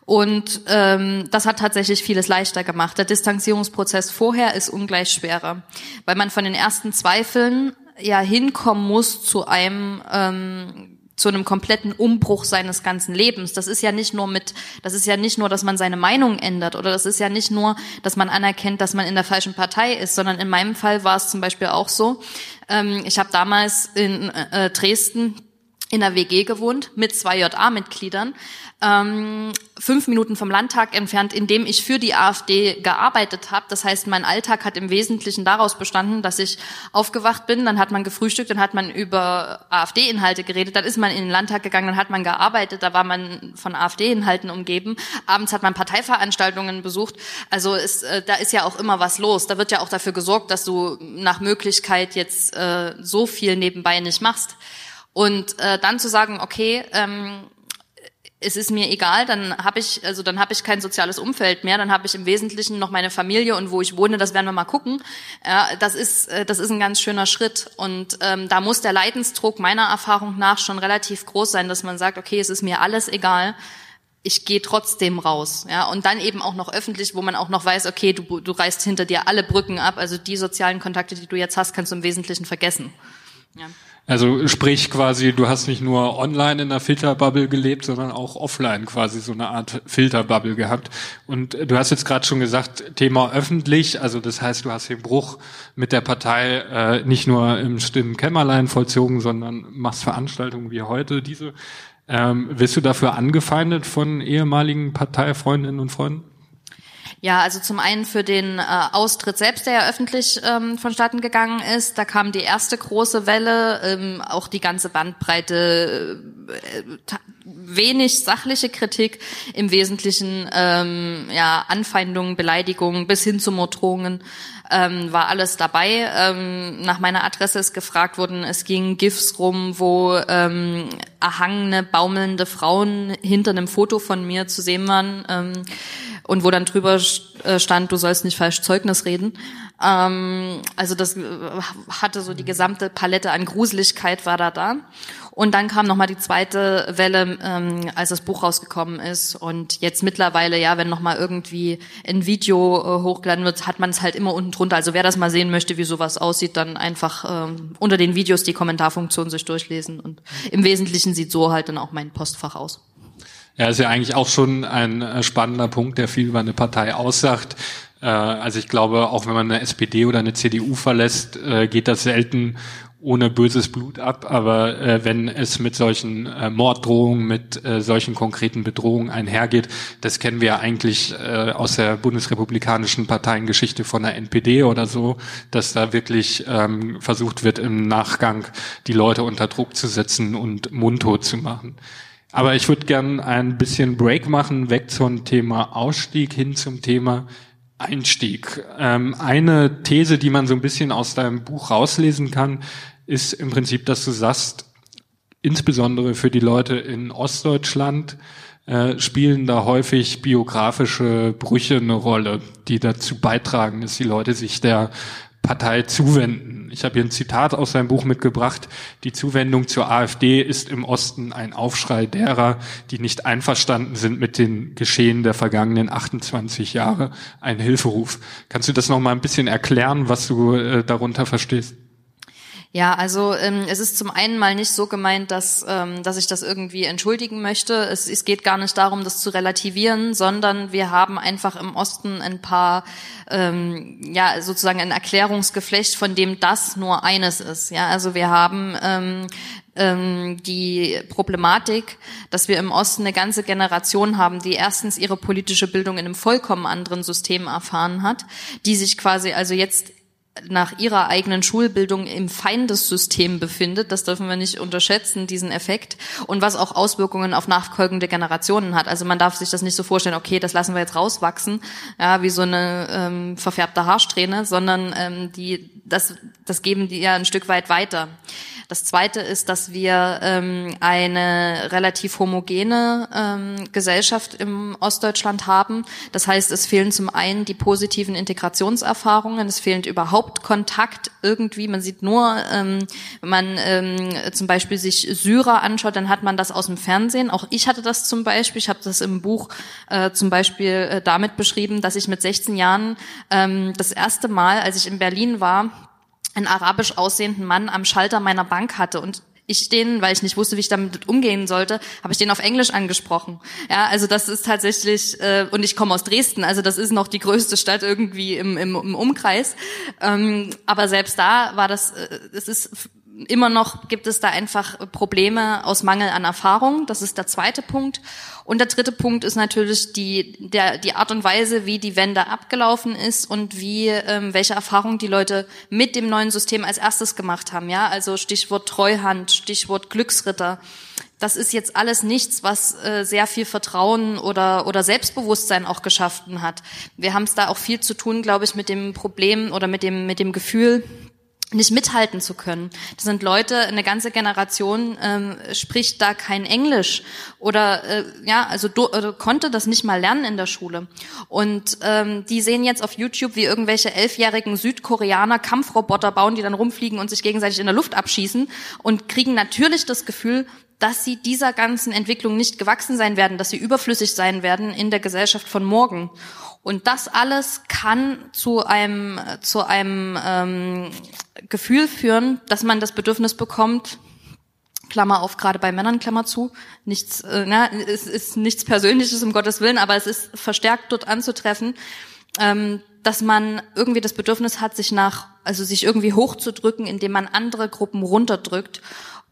und ähm, das hat tatsächlich vieles leichter gemacht. Der Distanzierungsprozess vorher ist ungleich schwerer, weil man von den ersten Zweifeln ja hinkommen muss zu einem ähm, zu einem kompletten Umbruch seines ganzen Lebens. Das ist ja nicht nur mit, das ist ja nicht nur, dass man seine Meinung ändert oder das ist ja nicht nur, dass man anerkennt, dass man in der falschen Partei ist, sondern in meinem Fall war es zum Beispiel auch so. Ähm, ich habe damals in äh, Dresden in der WG gewohnt mit zwei JA-Mitgliedern, ähm, fünf Minuten vom Landtag entfernt, in dem ich für die AfD gearbeitet habe. Das heißt, mein Alltag hat im Wesentlichen daraus bestanden, dass ich aufgewacht bin, dann hat man gefrühstückt, dann hat man über AfD-Inhalte geredet, dann ist man in den Landtag gegangen, dann hat man gearbeitet, da war man von AfD-Inhalten umgeben. Abends hat man Parteiveranstaltungen besucht. Also ist, äh, da ist ja auch immer was los. Da wird ja auch dafür gesorgt, dass du nach Möglichkeit jetzt äh, so viel nebenbei nicht machst. Und äh, dann zu sagen, okay, ähm, es ist mir egal, dann habe ich also dann habe ich kein soziales Umfeld mehr, dann habe ich im Wesentlichen noch meine Familie und wo ich wohne, das werden wir mal gucken. Ja, das ist äh, das ist ein ganz schöner Schritt und ähm, da muss der Leidensdruck meiner Erfahrung nach schon relativ groß sein, dass man sagt, okay, es ist mir alles egal. Ich gehe trotzdem raus, ja, und dann eben auch noch öffentlich, wo man auch noch weiß, okay, du, du reißt hinter dir alle Brücken ab, also die sozialen Kontakte, die du jetzt hast, kannst du im Wesentlichen vergessen. Ja. Also sprich quasi, du hast nicht nur online in einer Filterbubble gelebt, sondern auch offline quasi so eine Art Filterbubble gehabt. Und du hast jetzt gerade schon gesagt, Thema öffentlich, also das heißt, du hast den Bruch mit der Partei äh, nicht nur im stillen Kämmerlein vollzogen, sondern machst Veranstaltungen wie heute diese. Ähm, wirst du dafür angefeindet von ehemaligen Parteifreundinnen und Freunden? Ja, also zum einen für den äh, Austritt selbst, der ja öffentlich ähm, vonstatten gegangen ist. Da kam die erste große Welle, ähm, auch die ganze Bandbreite, äh, wenig sachliche Kritik, im Wesentlichen ähm, ja Anfeindungen, Beleidigungen bis hin zu Morddrohungen ähm, war alles dabei. Ähm, nach meiner Adresse ist gefragt worden, es ging GIFs rum, wo ähm, erhangene, baumelnde Frauen hinter einem Foto von mir zu sehen waren. Ähm, und wo dann drüber äh, stand, du sollst nicht falsch Zeugnis reden. Ähm, also das äh, hatte so die gesamte Palette an Gruseligkeit war da da. Und dann kam nochmal die zweite Welle, ähm, als das Buch rausgekommen ist. Und jetzt mittlerweile, ja, wenn nochmal irgendwie ein Video äh, hochgeladen wird, hat man es halt immer unten drunter. Also wer das mal sehen möchte, wie sowas aussieht, dann einfach ähm, unter den Videos die Kommentarfunktion sich durchlesen. Und im Wesentlichen sieht so halt dann auch mein Postfach aus. Ja, ist ja eigentlich auch schon ein äh, spannender Punkt, der viel über eine Partei aussagt. Äh, also ich glaube, auch wenn man eine SPD oder eine CDU verlässt, äh, geht das selten ohne böses Blut ab. Aber wenn es mit solchen Morddrohungen, mit solchen konkreten Bedrohungen einhergeht, das kennen wir ja eigentlich aus der bundesrepublikanischen Parteiengeschichte von der NPD oder so, dass da wirklich ähm, versucht wird, im Nachgang die Leute unter Druck zu setzen und mundtot zu machen. Aber ich würde gern ein bisschen Break machen, weg zum Thema Ausstieg hin zum Thema Einstieg. Ähm, eine These, die man so ein bisschen aus deinem Buch rauslesen kann, ist im Prinzip, dass du sagst, insbesondere für die Leute in Ostdeutschland äh, spielen da häufig biografische Brüche eine Rolle, die dazu beitragen, dass die Leute sich der Partei zuwenden. Ich habe hier ein Zitat aus seinem Buch mitgebracht. Die Zuwendung zur AfD ist im Osten ein Aufschrei derer, die nicht einverstanden sind mit den Geschehen der vergangenen 28 Jahre, ein Hilferuf. Kannst du das noch mal ein bisschen erklären, was du äh, darunter verstehst? Ja, also ähm, es ist zum einen mal nicht so gemeint, dass, ähm, dass ich das irgendwie entschuldigen möchte. Es, es geht gar nicht darum, das zu relativieren, sondern wir haben einfach im Osten ein paar, ähm, ja, sozusagen ein Erklärungsgeflecht, von dem das nur eines ist. Ja, also wir haben ähm, ähm, die Problematik, dass wir im Osten eine ganze Generation haben, die erstens ihre politische Bildung in einem vollkommen anderen System erfahren hat, die sich quasi also jetzt nach ihrer eigenen Schulbildung im Feindessystem befindet. Das dürfen wir nicht unterschätzen, diesen Effekt. Und was auch Auswirkungen auf nachfolgende Generationen hat. Also man darf sich das nicht so vorstellen, okay, das lassen wir jetzt rauswachsen, ja, wie so eine ähm, verfärbte Haarsträhne, sondern ähm, die, das, das geben die ja ein Stück weit weiter. Das Zweite ist, dass wir ähm, eine relativ homogene ähm, Gesellschaft im Ostdeutschland haben. Das heißt, es fehlen zum einen die positiven Integrationserfahrungen, es fehlt überhaupt Kontakt irgendwie. Man sieht nur, ähm, wenn man ähm, zum Beispiel sich Syrer anschaut, dann hat man das aus dem Fernsehen. Auch ich hatte das zum Beispiel. Ich habe das im Buch äh, zum Beispiel äh, damit beschrieben, dass ich mit 16 Jahren ähm, das erste Mal, als ich in Berlin war, einen arabisch aussehenden Mann am Schalter meiner Bank hatte und ich den, weil ich nicht wusste, wie ich damit umgehen sollte, habe ich den auf Englisch angesprochen. Ja, also das ist tatsächlich äh, und ich komme aus Dresden, also das ist noch die größte Stadt irgendwie im, im, im Umkreis. Ähm, aber selbst da war das, äh, es ist immer noch gibt es da einfach Probleme aus Mangel an Erfahrung. Das ist der zweite Punkt. Und der dritte Punkt ist natürlich die, der, die Art und Weise, wie die Wende abgelaufen ist und wie, ähm, welche Erfahrungen die Leute mit dem neuen System als erstes gemacht haben. Ja, also Stichwort Treuhand, Stichwort Glücksritter. Das ist jetzt alles nichts, was äh, sehr viel Vertrauen oder, oder Selbstbewusstsein auch geschaffen hat. Wir haben es da auch viel zu tun, glaube ich, mit dem Problem oder mit dem, mit dem Gefühl, nicht mithalten zu können. Das sind Leute, eine ganze Generation ähm, spricht da kein Englisch oder äh, ja, also do, äh, konnte das nicht mal lernen in der Schule. Und ähm, die sehen jetzt auf YouTube, wie irgendwelche elfjährigen Südkoreaner Kampfroboter bauen, die dann rumfliegen und sich gegenseitig in der Luft abschießen und kriegen natürlich das Gefühl, dass sie dieser ganzen Entwicklung nicht gewachsen sein werden, dass sie überflüssig sein werden in der Gesellschaft von morgen. Und das alles kann zu einem, zu einem ähm, Gefühl führen, dass man das Bedürfnis bekommt, Klammer auf, gerade bei Männern, Klammer zu, nichts, äh, na, es ist nichts Persönliches, um Gottes Willen, aber es ist verstärkt dort anzutreffen, ähm, dass man irgendwie das Bedürfnis hat, sich nach, also sich irgendwie hochzudrücken, indem man andere Gruppen runterdrückt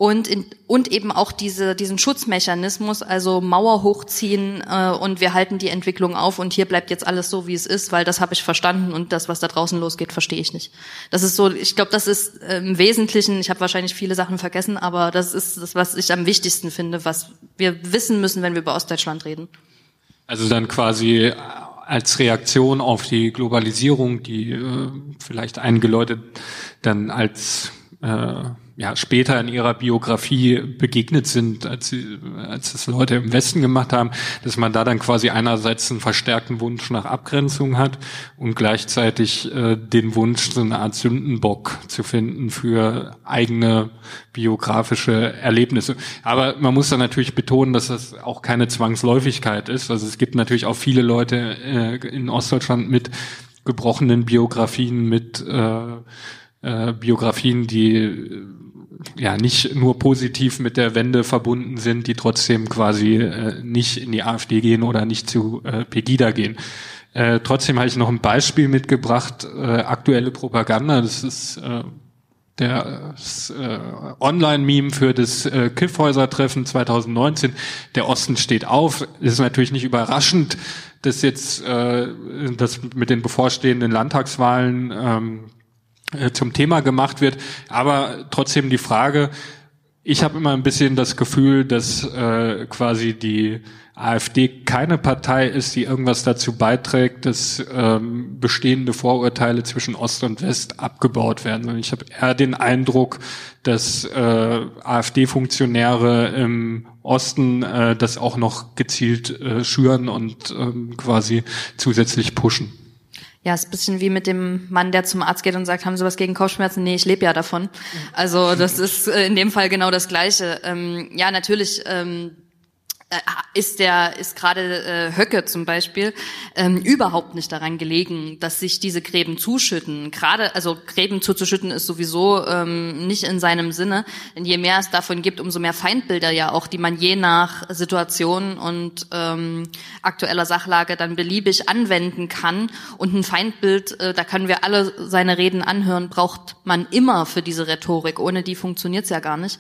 und, in, und eben auch diese, diesen Schutzmechanismus, also Mauer hochziehen äh, und wir halten die Entwicklung auf und hier bleibt jetzt alles so, wie es ist, weil das habe ich verstanden und das, was da draußen losgeht, verstehe ich nicht. Das ist so, ich glaube, das ist äh, im Wesentlichen, ich habe wahrscheinlich viele Sachen vergessen, aber das ist das, was ich am wichtigsten finde, was wir wissen müssen, wenn wir über Ostdeutschland reden. Also dann quasi als Reaktion auf die Globalisierung, die äh, vielleicht einige Leute dann als äh, ja, später in ihrer Biografie begegnet sind, als, sie, als das Leute im Westen gemacht haben, dass man da dann quasi einerseits einen verstärkten Wunsch nach Abgrenzung hat und gleichzeitig äh, den Wunsch, so eine Art Sündenbock zu finden für eigene biografische Erlebnisse. Aber man muss dann natürlich betonen, dass das auch keine Zwangsläufigkeit ist. Also es gibt natürlich auch viele Leute äh, in Ostdeutschland mit gebrochenen Biografien, mit äh, äh, Biografien, die äh, ja nicht nur positiv mit der Wende verbunden sind, die trotzdem quasi äh, nicht in die AfD gehen oder nicht zu äh, Pegida gehen. Äh, trotzdem habe ich noch ein Beispiel mitgebracht, äh, aktuelle Propaganda. Das ist äh, der äh, Online-Meme für das äh, Kiffhäuser-Treffen 2019. Der Osten steht auf. Das ist natürlich nicht überraschend, dass jetzt äh, das mit den bevorstehenden Landtagswahlen ähm, äh, zum Thema gemacht wird. Aber trotzdem die Frage, ich habe immer ein bisschen das Gefühl, dass äh, quasi die AfD keine Partei ist, die irgendwas dazu beiträgt, dass ähm, bestehende Vorurteile zwischen Ost und West abgebaut werden. Und ich habe eher den Eindruck, dass äh, AfD-Funktionäre im Osten äh, das auch noch gezielt äh, schüren und ähm, quasi zusätzlich pushen. Ja, ist ein bisschen wie mit dem Mann, der zum Arzt geht und sagt, haben Sie was gegen Kopfschmerzen? Nee, ich lebe ja davon. Also das ist äh, in dem Fall genau das Gleiche. Ähm, ja, natürlich ähm, äh, ist der ist gerade äh, Höcke zum Beispiel ähm, überhaupt nicht daran gelegen, dass sich diese Gräben zuschütten. Gerade also Gräben zuzuschütten ist sowieso ähm, nicht in seinem Sinne. Denn je mehr es davon gibt, umso mehr Feindbilder ja auch, die man je nach Situation und ähm, aktueller Sachlage dann beliebig anwenden kann. Und ein Feindbild, äh, da können wir alle seine Reden anhören, braucht man immer für diese Rhetorik. Ohne die funktioniert's ja gar nicht.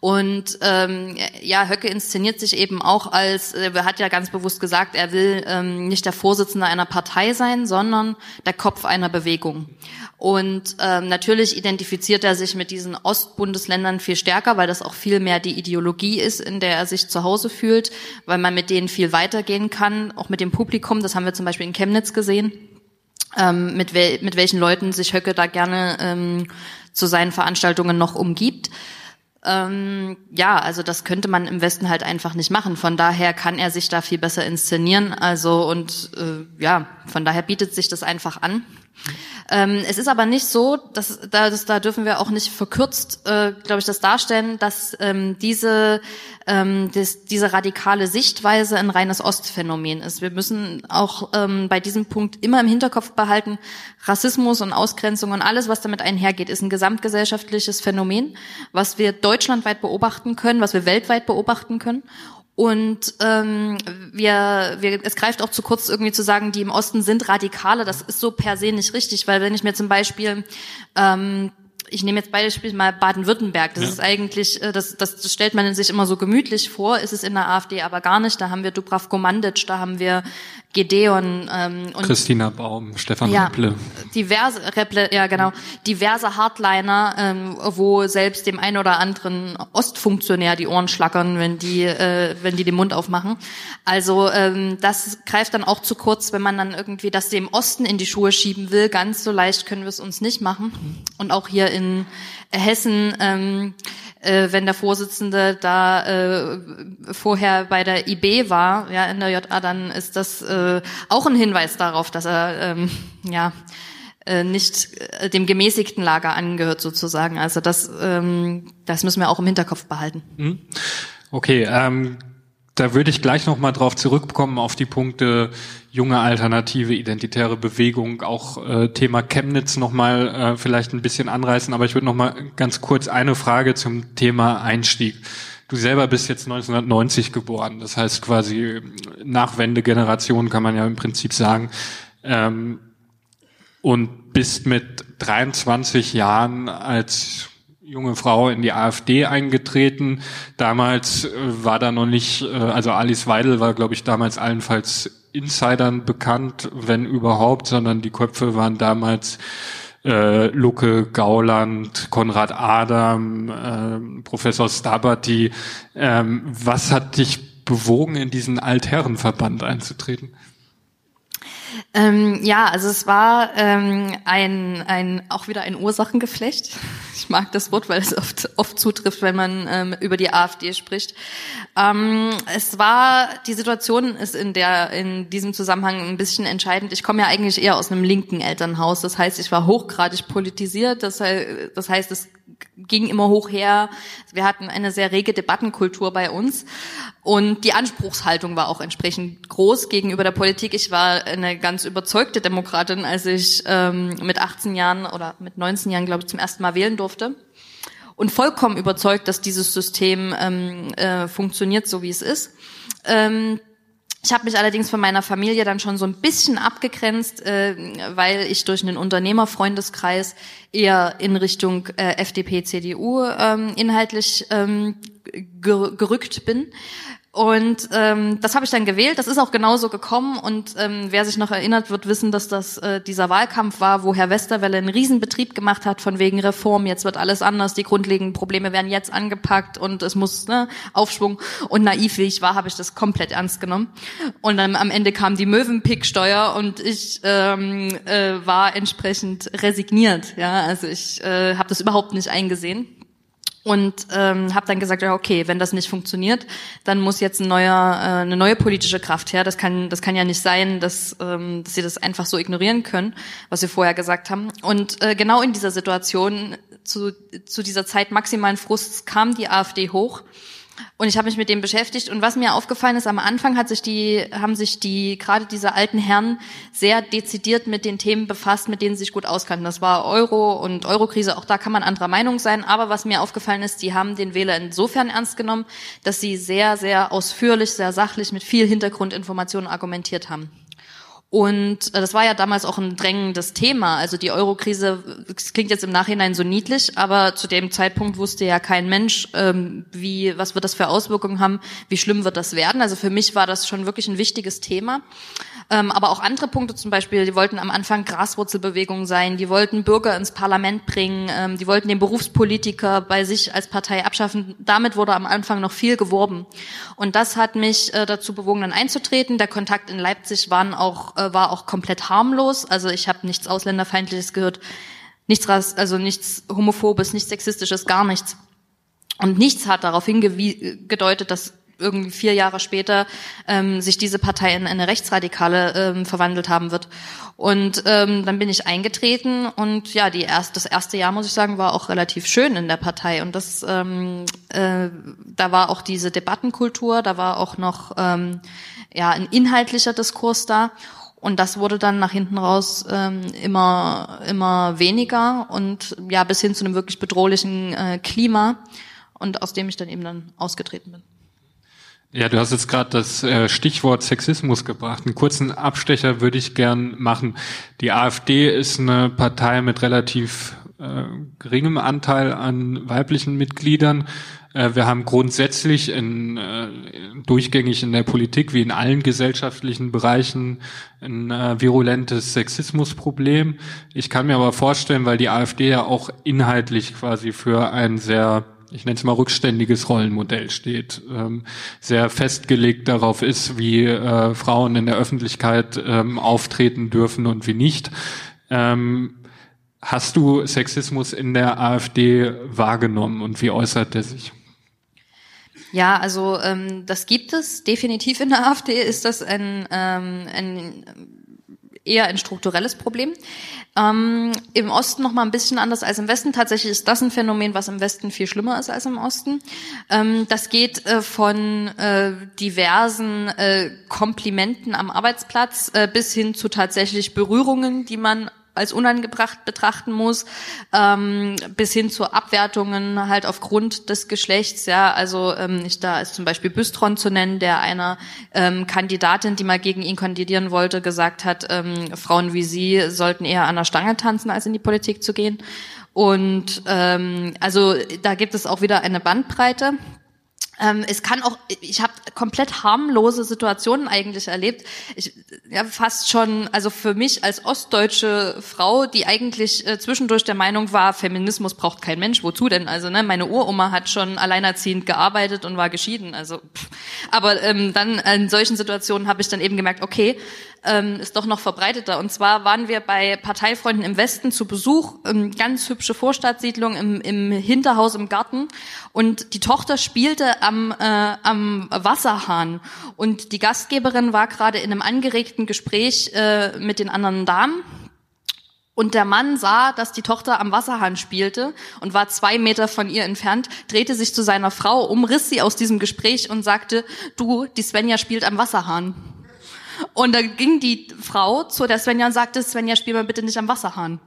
Und ähm, ja, Höcke inszeniert sich eben auch als, äh, er hat ja ganz bewusst gesagt, er will ähm, nicht der Vorsitzende einer Partei sein, sondern der Kopf einer Bewegung. Und ähm, natürlich identifiziert er sich mit diesen Ostbundesländern viel stärker, weil das auch viel mehr die Ideologie ist, in der er sich zu Hause fühlt, weil man mit denen viel weitergehen kann, auch mit dem Publikum. Das haben wir zum Beispiel in Chemnitz gesehen. Ähm, mit, wel mit welchen Leuten sich Höcke da gerne ähm, zu seinen Veranstaltungen noch umgibt. Ähm, ja, also das könnte man im Westen halt einfach nicht machen. Von daher kann er sich da viel besser inszenieren. Also und äh, ja, von daher bietet sich das einfach an. Ähm, es ist aber nicht so, dass da, das, da dürfen wir auch nicht verkürzt, äh, glaube ich, das darstellen, dass ähm, diese ähm, das, diese radikale Sichtweise ein reines Ostphänomen ist. Wir müssen auch ähm, bei diesem Punkt immer im Hinterkopf behalten: Rassismus und Ausgrenzung und alles, was damit einhergeht, ist ein gesamtgesellschaftliches Phänomen, was wir deutschlandweit beobachten können, was wir weltweit beobachten können. Und ähm, wir, wir, es greift auch zu kurz, irgendwie zu sagen, die im Osten sind Radikale. Das ist so per se nicht richtig, weil wenn ich mir zum Beispiel ähm, ich nehme jetzt Beispiel mal Baden-Württemberg. Das Ja. ist eigentlich, äh, das, das, das stellt man sich immer so gemütlich vor, ist es in der AfD aber gar nicht. Da haben wir Dubravko Mandic, da haben wir Gedeon ähm, und Christina Baum, Stefan ja, Repple. diverse Repple, ja genau, diverse Hardliner, ähm, wo selbst dem einen oder anderen Ostfunktionär die Ohren schlackern, wenn die, äh, wenn die den Mund aufmachen. Also ähm, das greift dann auch zu kurz, wenn man dann irgendwie das dem Osten in die Schuhe schieben will. Ganz so leicht können wir es uns nicht machen. Und auch hier in Hessen. Ähm, äh, wenn der Vorsitzende da äh, vorher bei der IB war, ja, in der JA, dann ist das äh, auch ein Hinweis darauf, dass er ähm, ja äh, nicht äh, dem gemäßigten Lager angehört sozusagen. Also das, ähm, das müssen wir auch im Hinterkopf behalten. Okay, ähm, da würde ich gleich noch mal drauf zurückkommen auf die Punkte junge alternative identitäre Bewegung, auch äh, Thema Chemnitz noch mal äh, vielleicht ein bisschen anreißen, aber ich würde noch mal ganz kurz eine Frage zum Thema Einstieg. Du selber bist jetzt 1990 geboren, das heißt quasi Nachwendegeneration kann man ja im Prinzip sagen. Ähm, und bist mit 23 Jahren als junge Frau in die AfD eingetreten. Damals äh, war da noch nicht, äh, also Alice Weidel war, glaube ich, damals allenfalls Insidern bekannt, wenn überhaupt, sondern die Köpfe waren damals äh, Lucke Gauland, Konrad Adam, äh, Professor Stabati. Ähm, was hat dich bewogen, in diesen Altherrenverband einzutreten? Ähm, ja, also es war ähm, ein, ein auch wieder ein Ursachengeflecht. Ich mag das Wort, weil es oft, oft zutrifft, wenn man ähm, über die AfD spricht. Ähm, es war die Situation ist in der in diesem Zusammenhang ein bisschen entscheidend. Ich komme ja eigentlich eher aus einem linken Elternhaus. Das heißt, ich war hochgradig politisiert. Das, he- das heißt, es ging immer hoch her. Wir hatten eine sehr rege Debattenkultur bei uns und die Anspruchshaltung war auch entsprechend groß gegenüber der Politik. Ich war eine ganz überzeugte Demokratin, als ich ähm, mit 18 Jahren oder mit 19 Jahren, glaube ich, zum ersten Mal wählen durfte und vollkommen überzeugt, dass dieses System ähm, äh, funktioniert, so wie es ist. Ähm, ich habe mich allerdings von meiner Familie dann schon so ein bisschen abgegrenzt, äh, weil ich durch einen Unternehmerfreundeskreis eher in Richtung äh, FDP, CDU ähm, inhaltlich ähm, ger gerückt bin. Und ähm, das habe ich dann gewählt. Das ist auch genauso gekommen. Und ähm, wer sich noch erinnert, wird wissen, dass das äh, dieser Wahlkampf war, wo Herr Westerwelle einen Riesenbetrieb gemacht hat von wegen Reform. Jetzt wird alles anders. Die grundlegenden Probleme werden jetzt angepackt und es muss ne, Aufschwung. Und naiv wie ich war, habe ich das komplett ernst genommen. Und dann am Ende kam die Möwenpick-Steuer und ich ähm, äh, war entsprechend resigniert. Ja, also ich äh, habe das überhaupt nicht eingesehen und ähm, habe dann gesagt, ja okay, wenn das nicht funktioniert, dann muss jetzt ein neuer, äh, eine neue politische Kraft her. Das kann, das kann ja nicht sein, dass, ähm, dass sie das einfach so ignorieren können, was sie vorher gesagt haben. Und äh, genau in dieser Situation, zu, zu dieser Zeit maximalen Frusts, kam die AfD hoch. Und ich habe mich mit dem beschäftigt. Und was mir aufgefallen ist, am Anfang hat sich die, haben sich die, gerade diese alten Herren sehr dezidiert mit den Themen befasst, mit denen sie sich gut auskannten. Das war Euro und Eurokrise. Auch da kann man anderer Meinung sein. Aber was mir aufgefallen ist, die haben den Wähler insofern ernst genommen, dass sie sehr, sehr ausführlich, sehr sachlich mit viel Hintergrundinformationen argumentiert haben. Und äh, das war ja damals auch ein drängendes Thema. Also die Eurokrise, klingt jetzt im Nachhinein so niedlich, aber zu dem Zeitpunkt wusste ja kein Mensch, ähm, wie, was wird das für Auswirkungen haben, wie schlimm wird das werden. Also für mich war das schon wirklich ein wichtiges Thema. Ähm, aber auch andere Punkte zum Beispiel, die wollten am Anfang Graswurzelbewegung sein, die wollten Bürger ins Parlament bringen, ähm, die wollten den Berufspolitiker bei sich als Partei abschaffen. Damit wurde am Anfang noch viel geworben. Und das hat mich äh, dazu bewogen, dann einzutreten. Der Kontakt in Leipzig waren auch, äh, war auch komplett harmlos. Also ich habe nichts Ausländerfeindliches gehört, nichts, Ras- also nichts Homophobes, nichts Sexistisches, gar nichts. Und nichts hat darauf hingedeutet, dass irgendwie vier Jahre später ähm, sich diese Partei in eine rechtsradikale ähm, verwandelt haben wird. Und ähm, dann bin ich eingetreten und ja, die erst, das erste Jahr, muss ich sagen, war auch relativ schön in der Partei. Und das, ähm, äh, da war auch diese Debattenkultur, da war auch noch ähm, ja, ein inhaltlicher Diskurs da. Und das wurde dann nach hinten raus ähm, immer immer weniger und ja bis hin zu einem wirklich bedrohlichen äh, Klima und aus dem ich dann eben dann ausgetreten bin. Ja, du hast jetzt gerade das äh, Stichwort Sexismus gebracht. Einen kurzen Abstecher würde ich gern machen. Die AfD ist eine Partei mit relativ äh, geringem Anteil an weiblichen Mitgliedern. Äh, wir haben grundsätzlich in, äh, durchgängig in der Politik wie in allen gesellschaftlichen Bereichen ein äh, virulentes Sexismusproblem. Ich kann mir aber vorstellen, weil die AfD ja auch inhaltlich quasi für ein sehr ich nenne es mal rückständiges Rollenmodell steht, ähm, sehr festgelegt darauf ist, wie äh, Frauen in der Öffentlichkeit ähm, auftreten dürfen und wie nicht. Ähm, hast du Sexismus in der AfD wahrgenommen und wie äußert der sich? Ja, also ähm, das gibt es definitiv in der AfD. Ist das ein, ähm, ein eher ein strukturelles Problem. Ähm, Im Osten noch mal ein bisschen anders als im Westen. Tatsächlich ist das ein Phänomen, was im Westen viel schlimmer ist als im Osten. Ähm, das geht äh, von äh, diversen äh, Komplimenten am Arbeitsplatz äh, bis hin zu tatsächlich Berührungen, die man als unangebracht betrachten muss, ähm, bis hin zu Abwertungen halt aufgrund des Geschlechts. Ja, also ähm, ich, da ist zum Beispiel Bystron zu nennen, der einer ähm, Kandidatin, die mal gegen ihn kandidieren wollte, gesagt hat, ähm, Frauen wie sie sollten eher an der Stange tanzen, als in die Politik zu gehen. Und ähm, also da gibt es auch wieder eine Bandbreite. Ähm, es kann auch, ich habe komplett harmlose Situationen eigentlich erlebt. Ich ja fast schon, also für mich als ostdeutsche Frau, die eigentlich äh, zwischendurch der Meinung war, Feminismus braucht kein Mensch, wozu denn? Also ne, meine Uroma hat schon alleinerziehend gearbeitet und war geschieden. Also, pff. aber ähm, dann in solchen Situationen habe ich dann eben gemerkt, okay, ähm, ist doch noch verbreiteter. Und zwar waren wir bei Parteifreunden im Westen zu Besuch, ähm, ganz hübsche Vorstadtsiedlung im, im Hinterhaus im Garten. Und die Tochter spielte am, äh, am Wasserhahn. Und die Gastgeberin war gerade in einem angeregten Gespräch äh, mit den anderen Damen. Und der Mann sah, dass die Tochter am Wasserhahn spielte und war zwei Meter von ihr entfernt, drehte sich zu seiner Frau um, riss sie aus diesem Gespräch und sagte, du, die Svenja spielt am Wasserhahn. Und da ging die Frau zu der Svenja und sagte, Svenja, spiel mal bitte nicht am Wasserhahn.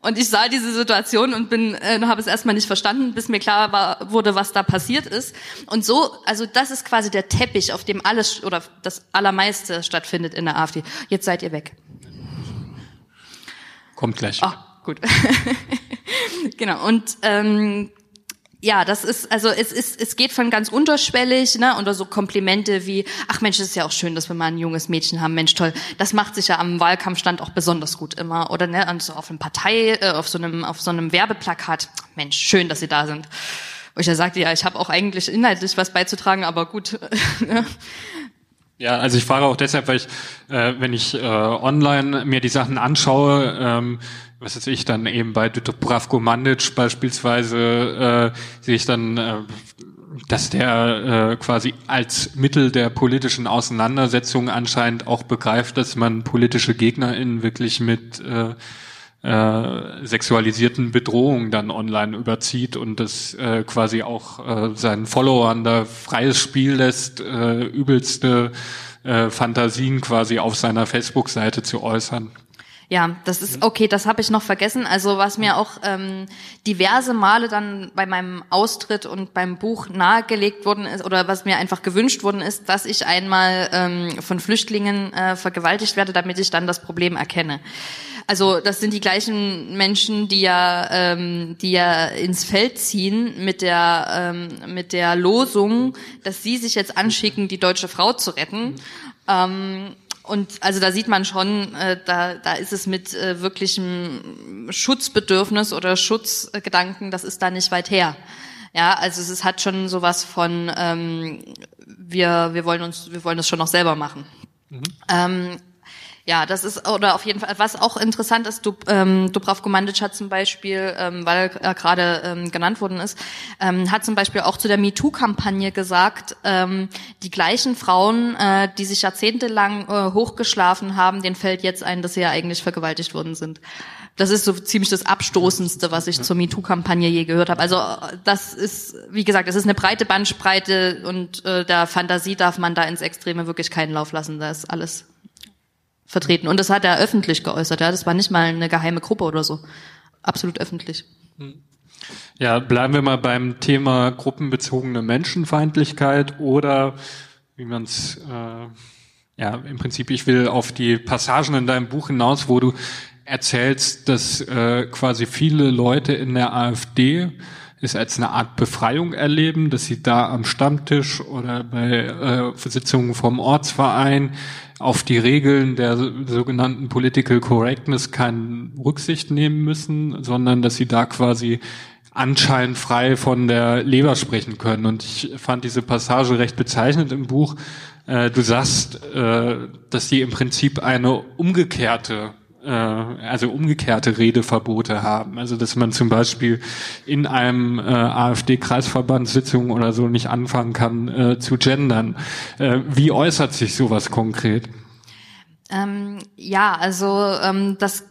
Und ich sah diese Situation und bin, äh, habe es erstmal nicht verstanden, bis mir klar war, wurde, was da passiert ist. Und so, also das ist quasi der Teppich, auf dem alles oder das Allermeiste stattfindet in der AfD. Jetzt seid ihr weg. Kommt gleich. Ah, gut. genau. Und ähm, ja, das ist, also es ist, es geht von ganz unterschwellig, ne, unter so Komplimente wie, ach Mensch, es ist ja auch schön, dass wir mal ein junges Mädchen haben, Mensch, toll, das macht sich ja am Wahlkampfstand auch besonders gut immer. Oder ne, und so auf einem Partei, äh, auf so einem, auf so einem Werbeplakat, Mensch, schön, dass Sie da sind. Wo ich ja sagte, ja, ich habe auch eigentlich inhaltlich was beizutragen, aber gut. Ja, also ich frage auch deshalb, weil ich, äh, wenn ich äh, online mir die Sachen anschaue, ähm, was weiß ich, dann eben bei Dubravko Mandic beispielsweise äh, sehe ich dann, äh, dass der äh, quasi als Mittel der politischen Auseinandersetzung anscheinend auch begreift, dass man politische GegnerInnen wirklich mit äh, äh, sexualisierten Bedrohungen dann online überzieht und das äh, quasi auch äh, seinen Followern da freies Spiel lässt, äh, übelste äh, Fantasien quasi auf seiner Facebook-Seite zu äußern. Ja, das ist okay, das habe ich noch vergessen. Also was mir auch ähm, diverse Male dann bei meinem Austritt und beim Buch nahegelegt worden ist oder was mir einfach gewünscht worden ist, dass ich einmal ähm, von Flüchtlingen äh, vergewaltigt werde, damit ich dann das Problem erkenne. Also das sind die gleichen Menschen, die ja, ähm, die ja ins Feld ziehen mit der ähm, mit der Losung, dass sie sich jetzt anschicken, die deutsche Frau zu retten. Ähm, und also da sieht man schon, äh, da, da ist es mit äh, wirklichem Schutzbedürfnis oder Schutzgedanken, das ist da nicht weit her. Ja, also es ist, hat schon sowas von, ähm, wir, wir wollen uns, wir wollen das schon noch selber machen. Mhm. Ähm, ja, das ist, oder auf jeden Fall, was auch interessant ist, Dub, ähm, Dubravko Mandic hat zum Beispiel, ähm, weil er gerade ähm, genannt worden ist, ähm, hat zum Beispiel auch zu der MeToo-Kampagne gesagt, ähm, die gleichen Frauen, äh, die sich jahrzehntelang äh, hochgeschlafen haben, denen fällt jetzt ein, dass sie ja eigentlich vergewaltigt worden sind. Das ist so ziemlich das Abstoßendste, was ich zur MeToo-Kampagne je gehört habe. Also das ist, wie gesagt, es ist eine breite Bandbreite und äh, der Fantasie darf man da ins Extreme wirklich keinen Lauf lassen. Da ist alles vertreten. Und das hat er öffentlich geäußert. Ja, das war nicht mal eine geheime Gruppe oder so. Absolut öffentlich. Ja, bleiben wir mal beim Thema gruppenbezogene Menschenfeindlichkeit oder wie man es, äh, ja, im Prinzip, ich will auf die Passagen in deinem Buch hinaus, wo du erzählst, dass äh, quasi viele Leute in der AfD es als eine Art Befreiung erleben, dass sie da am Stammtisch oder bei äh, Sitzungen vom Ortsverein auf die Regeln der sogenannten Political Correctness keine Rücksicht nehmen müssen, sondern dass sie da quasi anscheinend frei von der Leber sprechen können. Und ich fand diese Passage recht bezeichnend im Buch. Äh, du sagst, äh, dass sie im Prinzip eine umgekehrte äh, also umgekehrte Redeverbote haben. Also dass man zum Beispiel in einem äh, AfD-Kreisverbandssitzung oder so nicht anfangen kann äh, zu gendern. Äh, wie äußert sich sowas konkret? Ähm, ja, also ähm, das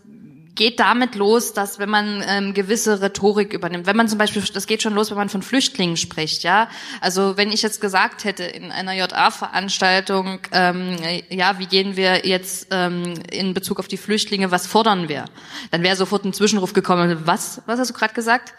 geht damit los, dass wenn man ähm, gewisse Rhetorik übernimmt, wenn man zum Beispiel, das geht schon los, wenn man von Flüchtlingen spricht, ja. Also wenn ich jetzt gesagt hätte in einer JA-Veranstaltung, ähm, ja, wie gehen wir jetzt ähm, in Bezug auf die Flüchtlinge, was fordern wir, dann wäre sofort ein Zwischenruf gekommen. Was? Was hast du gerade gesagt?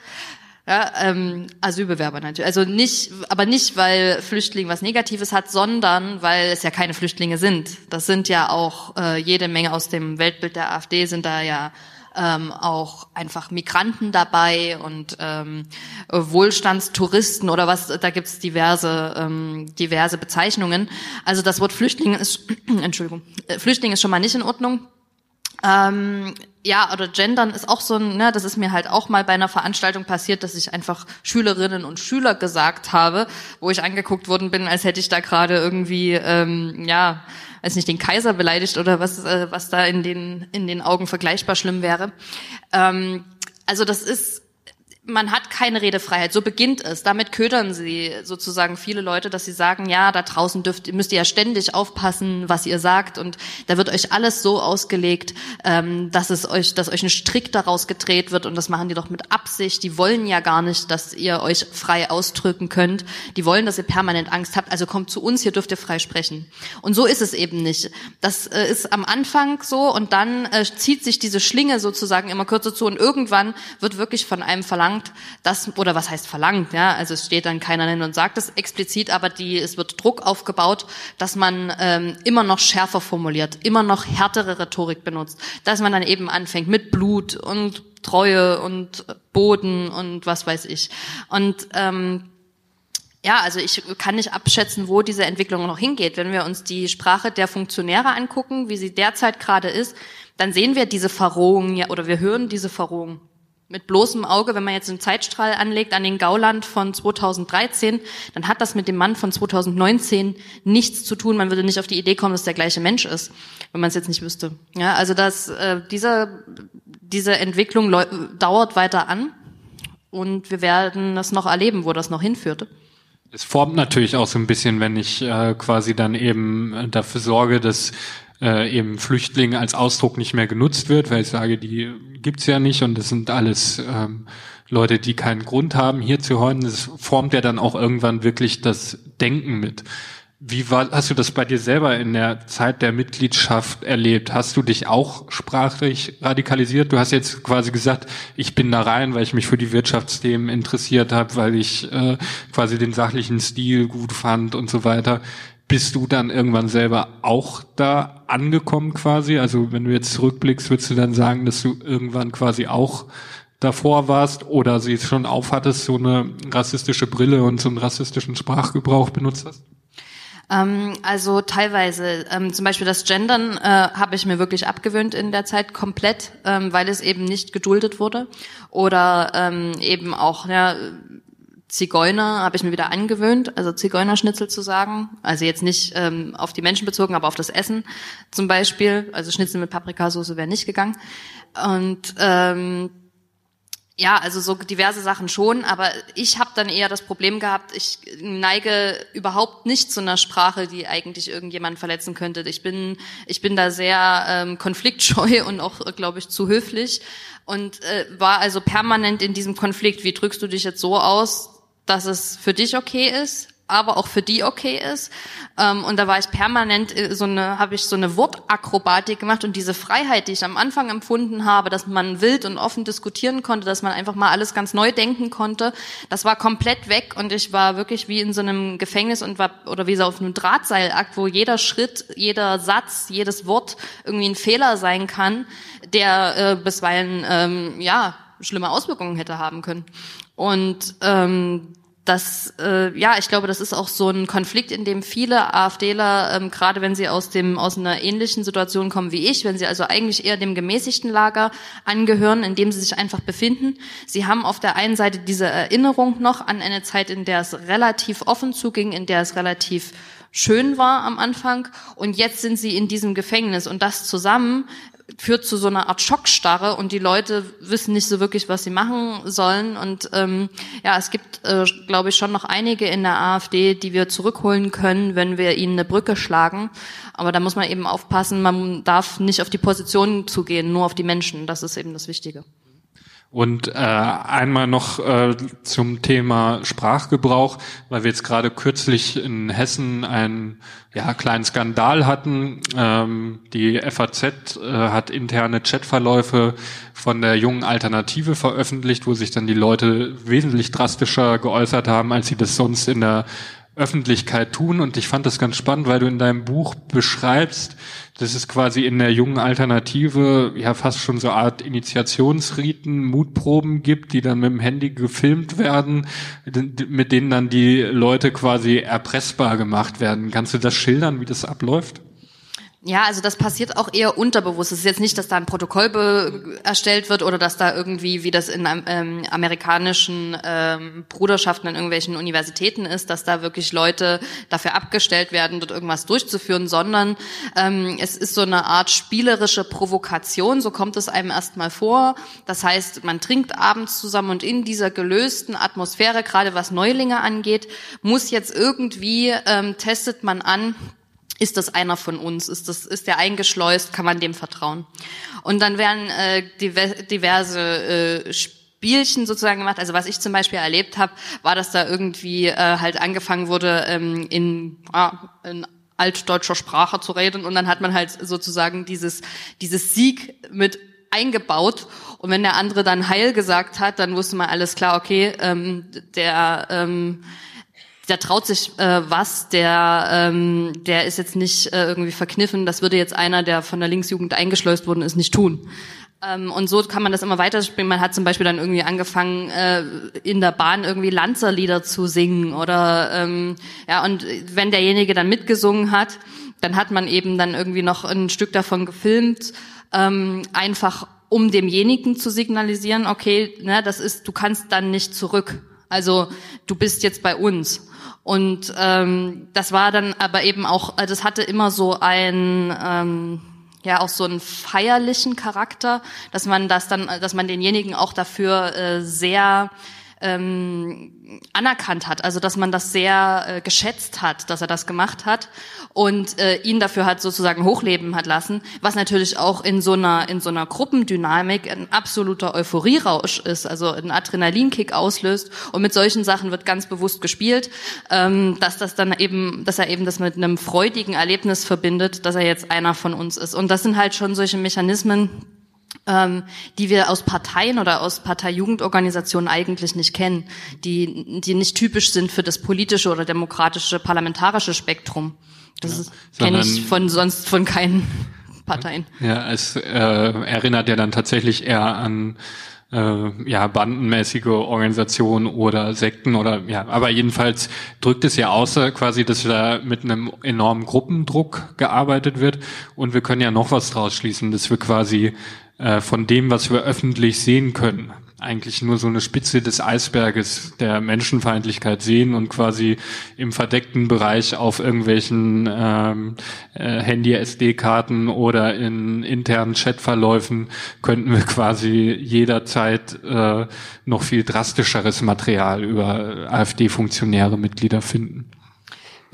Ja, ähm, Asylbewerber natürlich. Also nicht, aber nicht, weil Flüchtling was Negatives hat, sondern weil es ja keine Flüchtlinge sind. Das sind ja auch äh, jede Menge aus dem Weltbild der AfD sind da ja ähm, auch einfach Migranten dabei und ähm, Wohlstandstouristen oder was, da gibt's diverse, ähm, diverse Bezeichnungen. Also das Wort Flüchtling ist, Entschuldigung, äh, Flüchtling ist schon mal nicht in Ordnung. Ähm, ja, oder Gendern ist auch so ein, ne, das ist mir halt auch mal bei einer Veranstaltung passiert, dass ich einfach Schülerinnen und Schüler gesagt habe, wo ich angeguckt worden bin, als hätte ich da gerade irgendwie, ähm, ja, weiß nicht, den Kaiser beleidigt oder was, äh, was da in den, in den Augen vergleichbar schlimm wäre. Ähm, also das ist man hat keine Redefreiheit. So beginnt es. Damit ködern sie sozusagen viele Leute, dass sie sagen, ja, da draußen dürft, müsst ihr ja ständig aufpassen, was ihr sagt. Und da wird euch alles so ausgelegt, ähm, dass es euch, dass euch ein Strick daraus gedreht wird. Und das machen die doch mit Absicht. Die wollen ja gar nicht, dass ihr euch frei ausdrücken könnt. Die wollen, dass ihr permanent Angst habt. Also kommt zu uns, hier dürft ihr frei sprechen. Und so ist es eben nicht. Das äh, ist am Anfang so und dann äh, zieht sich diese Schlinge sozusagen immer kürzer zu und irgendwann wird wirklich von einem verlangt, verlangt, dass, oder was heißt verlangt, ja, also es steht dann keiner hin und sagt es explizit, aber die, es wird Druck aufgebaut, dass man ähm, immer noch schärfer formuliert, immer noch härtere Rhetorik benutzt, dass man dann eben anfängt mit Blut und Treue und Boden und was weiß ich. Und ähm, ja, also ich kann nicht abschätzen, wo diese Entwicklung noch hingeht. Wenn wir uns die Sprache der Funktionäre angucken, wie sie derzeit gerade ist, dann sehen wir diese Verrohung ja, oder wir hören diese Verrohung mit bloßem Auge, wenn man jetzt einen Zeitstrahl anlegt an den Gauland von 2013, dann hat das mit dem Mann von 2019 nichts zu tun. Man würde nicht auf die Idee kommen, dass der gleiche Mensch ist, wenn man es jetzt nicht wüsste. Ja, also das, äh, diese, diese Entwicklung dauert weiter an und wir werden das noch erleben, wo das noch hinführte. Es formt natürlich auch so ein bisschen, wenn ich äh, quasi dann eben dafür sorge, dass äh, eben Flüchtlinge als Ausdruck nicht mehr genutzt wird, weil ich sage, die gibt's ja nicht und das sind alles ähm, Leute, die keinen Grund haben, hier zu heulen. Das formt ja dann auch irgendwann wirklich das Denken mit. Wie war, hast du das bei dir selber in der Zeit der Mitgliedschaft erlebt? Hast du dich auch sprachlich radikalisiert? Du hast jetzt quasi gesagt, ich bin da rein, weil ich mich für die Wirtschaftsthemen interessiert habe, weil ich äh, quasi den sachlichen Stil gut fand und so weiter. Bist du dann irgendwann selber auch da angekommen quasi? Also wenn du jetzt zurückblickst, würdest du dann sagen, dass du irgendwann quasi auch davor warst oder sie schon aufhattest, so eine rassistische Brille und so einen rassistischen Sprachgebrauch benutzt hast? Ähm, also teilweise, ähm, zum Beispiel das Gendern äh, habe ich mir wirklich abgewöhnt in der Zeit komplett, ähm, weil es eben nicht geduldet wurde oder ähm, eben auch ja, Zigeuner habe ich mir wieder angewöhnt, also Zigeunerschnitzel zu sagen. Also jetzt nicht ähm, auf die Menschen bezogen, aber auf das Essen zum Beispiel. Also Schnitzel mit Paprikasauce wäre nicht gegangen. Und ähm, ja, also so diverse Sachen schon, aber ich habe dann eher das Problem gehabt, ich neige überhaupt nicht zu einer Sprache, die eigentlich irgendjemanden verletzen könnte. Ich bin, ich bin da sehr ähm, konfliktscheu und auch, glaube ich, zu höflich und äh, war also permanent in diesem Konflikt. Wie drückst du dich jetzt so aus, dass es für dich okay ist, aber auch für die okay ist. Ähm, und da war ich permanent äh, so eine, habe ich so eine Wortakrobatik gemacht und diese Freiheit, die ich am Anfang empfunden habe, dass man wild und offen diskutieren konnte, dass man einfach mal alles ganz neu denken konnte, das war komplett weg und ich war wirklich wie in so einem Gefängnis und war oder wie so auf einem Drahtseilakt, wo jeder Schritt, jeder Satz, jedes Wort irgendwie ein Fehler sein kann, der äh, bisweilen ähm, ja schlimme Auswirkungen hätte haben können. Und ähm, das, äh, ja, ich glaube, das ist auch so ein Konflikt, in dem viele AfDler, ähm, gerade wenn sie aus dem aus einer ähnlichen Situation kommen wie ich, wenn sie also eigentlich eher dem gemäßigten Lager angehören, in dem sie sich einfach befinden. Sie haben auf der einen Seite diese Erinnerung noch an eine Zeit, in der es relativ offen zuging, in der es relativ schön war am Anfang und jetzt sind sie in diesem Gefängnis und das zusammen führt zu so einer Art Schockstarre und die Leute wissen nicht so wirklich, was sie machen sollen. Und ähm, ja, es gibt, äh, glaube ich, schon noch einige in der AfD, die wir zurückholen können, wenn wir ihnen eine Brücke schlagen. Aber da muss man eben aufpassen, man darf nicht auf die Positionen zugehen, nur auf die Menschen. Das ist eben das Wichtige. Und äh, einmal noch äh, zum Thema Sprachgebrauch, weil wir jetzt gerade kürzlich in Hessen einen ja, kleinen Skandal hatten. Ähm, die FAZ äh, hat interne Chatverläufe von der jungen Alternative veröffentlicht, wo sich dann die Leute wesentlich drastischer geäußert haben, als sie das sonst in der Öffentlichkeit tun. Und ich fand das ganz spannend, weil du in deinem Buch beschreibst, dass es quasi in der jungen Alternative ja fast schon so eine Art Initiationsriten, Mutproben gibt, die dann mit dem Handy gefilmt werden, mit denen dann die Leute quasi erpressbar gemacht werden. Kannst du das schildern, wie das abläuft? Ja, also das passiert auch eher unterbewusst. Es ist jetzt nicht, dass da ein Protokoll erstellt wird oder dass da irgendwie, wie das in ähm, amerikanischen ähm, Bruderschaften an irgendwelchen Universitäten ist, dass da wirklich Leute dafür abgestellt werden, dort irgendwas durchzuführen, sondern ähm, es ist so eine Art spielerische Provokation, so kommt es einem erstmal vor. Das heißt, man trinkt abends zusammen und in dieser gelösten Atmosphäre, gerade was Neulinge angeht, muss jetzt irgendwie, ähm, testet man an, ist das einer von uns? Ist das ist der eingeschleust? Kann man dem vertrauen? Und dann werden äh, diverse äh, Spielchen sozusagen gemacht. Also was ich zum Beispiel erlebt habe, war, dass da irgendwie äh, halt angefangen wurde ähm, in, ah, in altdeutscher Sprache zu reden und dann hat man halt sozusagen dieses dieses Sieg mit eingebaut und wenn der andere dann Heil gesagt hat, dann wusste man alles klar, okay, ähm, der ähm, der traut sich äh, was, der, ähm, der ist jetzt nicht äh, irgendwie verkniffen. Das würde jetzt einer, der von der Linksjugend eingeschleust worden ist, nicht tun. Ähm, und so kann man das immer weiterspielen. Man hat zum Beispiel dann irgendwie angefangen, äh, in der Bahn irgendwie Lanzerlieder zu singen oder ähm, ja, und wenn derjenige dann mitgesungen hat, dann hat man eben dann irgendwie noch ein Stück davon gefilmt, ähm, einfach um demjenigen zu signalisieren, okay, ne, das ist, du kannst dann nicht zurück. Also du bist jetzt bei uns. Und ähm, das war dann aber eben auch, äh, das hatte immer so ein ähm, ja auch so einen feierlichen Charakter, dass man das dann, dass man denjenigen auch dafür äh, sehr ähm, anerkannt hat, also dass man das sehr äh, geschätzt hat, dass er das gemacht hat und äh, ihn dafür hat sozusagen hochleben hat lassen, was natürlich auch in so einer in so einer Gruppendynamik ein absoluter Euphorierausch ist, also ein Adrenalinkick auslöst. Und mit solchen Sachen wird ganz bewusst gespielt, ähm, dass das dann eben, dass er eben das mit einem freudigen Erlebnis verbindet, dass er jetzt einer von uns ist. Und das sind halt schon solche Mechanismen, ähm, die wir aus Parteien oder aus Parteijugendorganisationen eigentlich nicht kennen, die, die nicht typisch sind für das politische oder demokratische parlamentarische Spektrum. Das ja, kenne ich von sonst von keinen Parteien. Ja, es äh, erinnert ja dann tatsächlich eher an äh, ja bandenmäßige Organisationen oder Sekten oder ja, aber jedenfalls drückt es ja außer quasi, dass da mit einem enormen Gruppendruck gearbeitet wird und wir können ja noch was draus schließen, dass wir quasi äh, von dem, was wir öffentlich sehen können, eigentlich nur so eine Spitze des Eisberges der Menschenfeindlichkeit sehen und quasi im verdeckten Bereich auf irgendwelchen ähm, äh, Handy-SD-Karten oder in internen Chatverläufen könnten wir quasi jederzeit äh, noch viel drastischeres Material über AfD-Funktionäre, Mitglieder finden.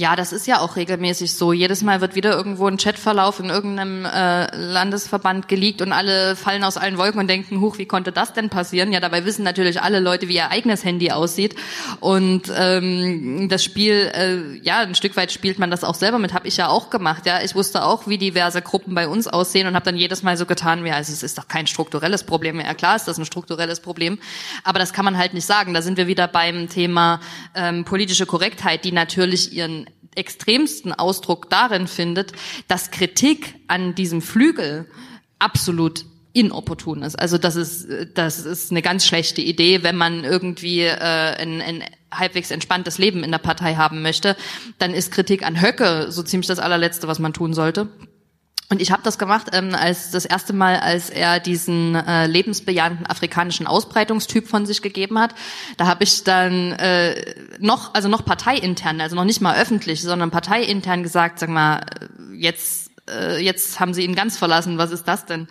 Ja, das ist ja auch regelmäßig so. Jedes Mal wird wieder irgendwo ein Chatverlauf in irgendeinem äh, Landesverband geleakt und alle fallen aus allen Wolken und denken, huch, wie konnte das denn passieren? Ja, dabei wissen natürlich alle Leute, wie ihr eigenes Handy aussieht. Und ähm, das Spiel, äh, ja, ein Stück weit spielt man das auch selber mit, habe ich ja auch gemacht. Ja, ich wusste auch, wie diverse Gruppen bei uns aussehen und habe dann jedes Mal so getan, wie, also es ist doch kein strukturelles Problem. Ja, klar ist das ein strukturelles Problem, aber das kann man halt nicht sagen. Da sind wir wieder beim Thema ähm, politische Korrektheit, die natürlich ihren extremsten Ausdruck darin findet, dass Kritik an diesem Flügel absolut inopportun ist. Also das ist das ist eine ganz schlechte Idee, wenn man irgendwie äh, ein, ein halbwegs entspanntes Leben in der Partei haben möchte, dann ist Kritik an Höcke so ziemlich das allerletzte, was man tun sollte. Und ich habe das gemacht, ähm, als das erste Mal, als er diesen äh, lebensbejahenden afrikanischen Ausbreitungstyp von sich gegeben hat. Da habe ich dann äh, noch, also noch parteiintern, also noch nicht mal öffentlich, sondern parteiintern gesagt, sag mal, jetzt äh, jetzt haben sie ihn ganz verlassen, was ist das denn?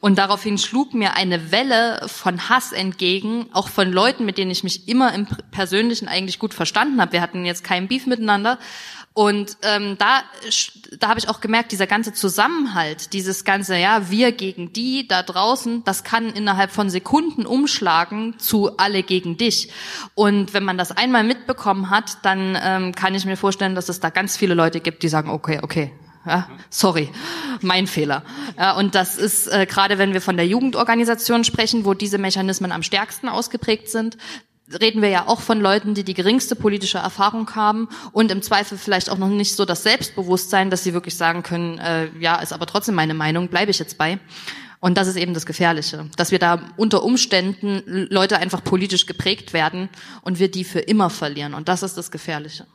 Und daraufhin schlug mir eine Welle von Hass entgegen, auch von Leuten, mit denen ich mich immer im Persönlichen eigentlich gut verstanden habe. Wir hatten jetzt keinen Beef miteinander. Und ähm, da, da habe ich auch gemerkt, dieser ganze Zusammenhalt, dieses ganze, ja, wir gegen die da draußen, das kann innerhalb von Sekunden umschlagen zu alle gegen dich. Und wenn man das einmal mitbekommen hat, dann ähm, kann ich mir vorstellen, dass es da ganz viele Leute gibt, die sagen, okay, okay, ja, sorry, mein Fehler. Ja, und das ist äh, gerade, wenn wir von der Jugendorganisation sprechen, wo diese Mechanismen am stärksten ausgeprägt sind, reden wir ja auch von Leuten, die die geringste politische Erfahrung haben und im Zweifel vielleicht auch noch nicht so das Selbstbewusstsein, dass sie wirklich sagen können, äh, ja, ist aber trotzdem meine Meinung, bleibe ich jetzt bei. Und das ist eben das Gefährliche, dass wir da unter Umständen Leute einfach politisch geprägt werden und wir die für immer verlieren. Und das ist das Gefährliche.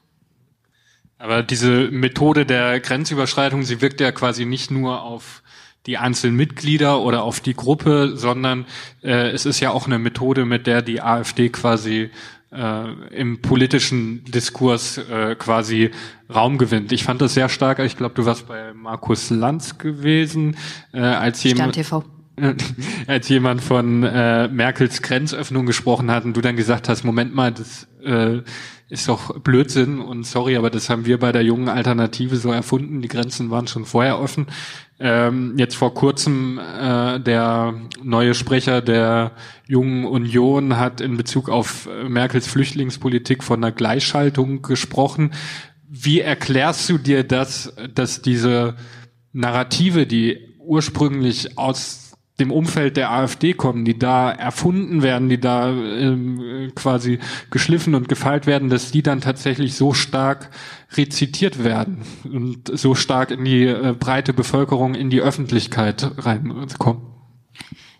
Aber diese Methode der Grenzüberschreitung, sie wirkt ja quasi nicht nur auf die einzelnen Mitglieder oder auf die Gruppe, sondern äh, es ist ja auch eine Methode, mit der die AfD quasi äh, im politischen Diskurs äh, quasi Raum gewinnt. Ich fand das sehr stark. Ich glaube, du warst bei Markus Lanz gewesen, äh, als jemand. Als jemand von äh, Merkels Grenzöffnung gesprochen hat und du dann gesagt hast, Moment mal, das äh, ist doch Blödsinn und sorry, aber das haben wir bei der jungen Alternative so erfunden. Die Grenzen waren schon vorher offen. Ähm, jetzt vor kurzem äh, der neue Sprecher der Jungen Union hat in Bezug auf Merkels Flüchtlingspolitik von einer Gleichschaltung gesprochen. Wie erklärst du dir das, dass diese Narrative, die ursprünglich aus dem Umfeld der AfD kommen, die da erfunden werden, die da ähm, quasi geschliffen und gefeilt werden, dass die dann tatsächlich so stark rezitiert werden und so stark in die äh, breite Bevölkerung, in die Öffentlichkeit reinkommen.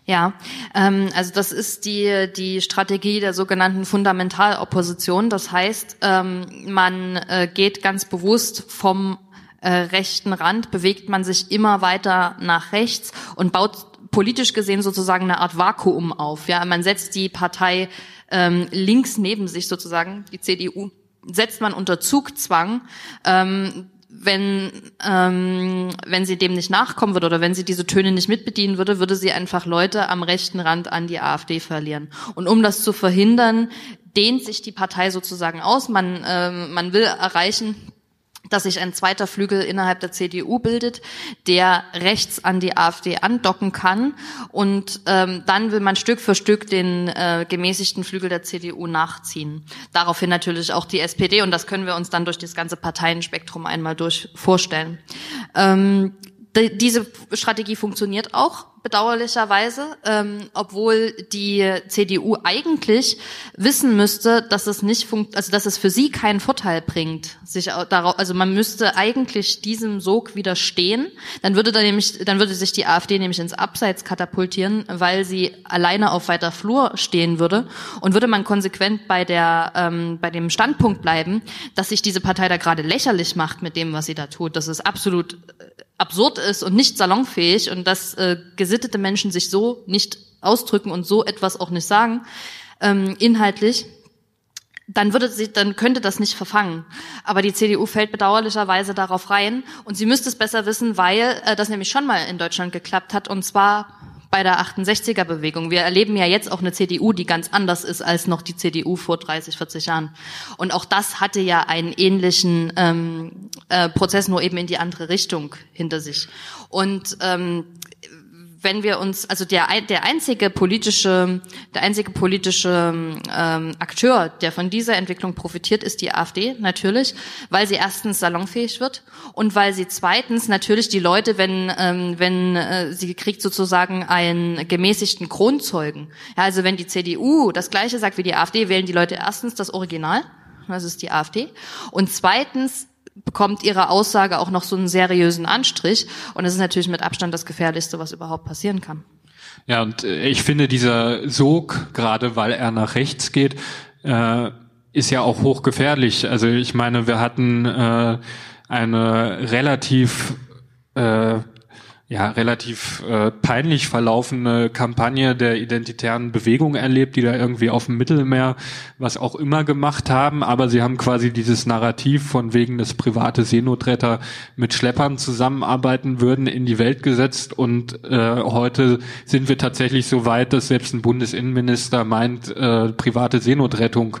Ja, ähm, also das ist die, die Strategie der sogenannten Fundamentalopposition. Das heißt, ähm, man äh, geht ganz bewusst vom äh, rechten Rand, bewegt man sich immer weiter nach rechts und baut politisch gesehen sozusagen eine Art Vakuum auf. Ja, man setzt die Partei ähm, links neben sich sozusagen, die CDU, setzt man unter Zugzwang. Ähm, wenn, ähm, wenn sie dem nicht nachkommen würde oder wenn sie diese Töne nicht mitbedienen würde, würde sie einfach Leute am rechten Rand an die AfD verlieren. Und um das zu verhindern, dehnt sich die Partei sozusagen aus. Man, ähm, man will erreichen, dass sich ein zweiter Flügel innerhalb der CDU bildet, der rechts an die AfD andocken kann. Und ähm, dann will man Stück für Stück den äh, gemäßigten Flügel der CDU nachziehen. Daraufhin natürlich auch die SPD und das können wir uns dann durch das ganze Parteienspektrum einmal durch vorstellen. Ähm, diese Strategie funktioniert auch bedauerlicherweise, ähm, obwohl die CDU eigentlich wissen müsste, dass es nicht funkt, also dass es für sie keinen Vorteil bringt, sich darauf, also man müsste eigentlich diesem Sog widerstehen, dann würde dann nämlich, dann würde sich die AfD nämlich ins Abseits katapultieren, weil sie alleine auf weiter Flur stehen würde. Und würde man konsequent bei der, ähm, bei dem Standpunkt bleiben, dass sich diese Partei da gerade lächerlich macht mit dem, was sie da tut, das ist absolut äh, absurd ist und nicht salonfähig und dass äh, gesittete Menschen sich so nicht ausdrücken und so etwas auch nicht sagen, ähm, inhaltlich, dann würde sie, dann könnte das nicht verfangen. Aber die CDU fällt bedauerlicherweise darauf rein und sie müsste es besser wissen, weil äh, das nämlich schon mal in Deutschland geklappt hat und zwar bei der 68er-Bewegung. Wir erleben ja jetzt auch eine CDU, die ganz anders ist als noch die CDU vor 30, 40 Jahren. Und auch das hatte ja einen ähnlichen ähm, äh, Prozess, nur eben in die andere Richtung hinter sich. Und ähm, wenn wir uns, also der, der einzige politische, der einzige politische ähm, Akteur, der von dieser Entwicklung profitiert, ist die AfD natürlich, weil sie erstens salonfähig wird und weil sie zweitens natürlich die Leute, wenn ähm, wenn äh, sie kriegt sozusagen einen gemäßigten Kronzeugen. Ja, also wenn die CDU das Gleiche sagt wie die AfD, wählen die Leute erstens das Original, das ist die AfD, und zweitens bekommt ihre Aussage auch noch so einen seriösen Anstrich. Und es ist natürlich mit Abstand das Gefährlichste, was überhaupt passieren kann. Ja, und äh, ich finde dieser Sog, gerade weil er nach rechts geht, äh, ist ja auch hochgefährlich. Also ich meine, wir hatten äh, eine relativ äh, ja, relativ äh, peinlich verlaufene Kampagne der identitären Bewegung erlebt, die da irgendwie auf dem Mittelmeer was auch immer gemacht haben, aber sie haben quasi dieses Narrativ von wegen, dass private Seenotretter mit Schleppern zusammenarbeiten würden, in die Welt gesetzt. Und äh, heute sind wir tatsächlich so weit, dass selbst ein Bundesinnenminister meint, äh, private Seenotrettung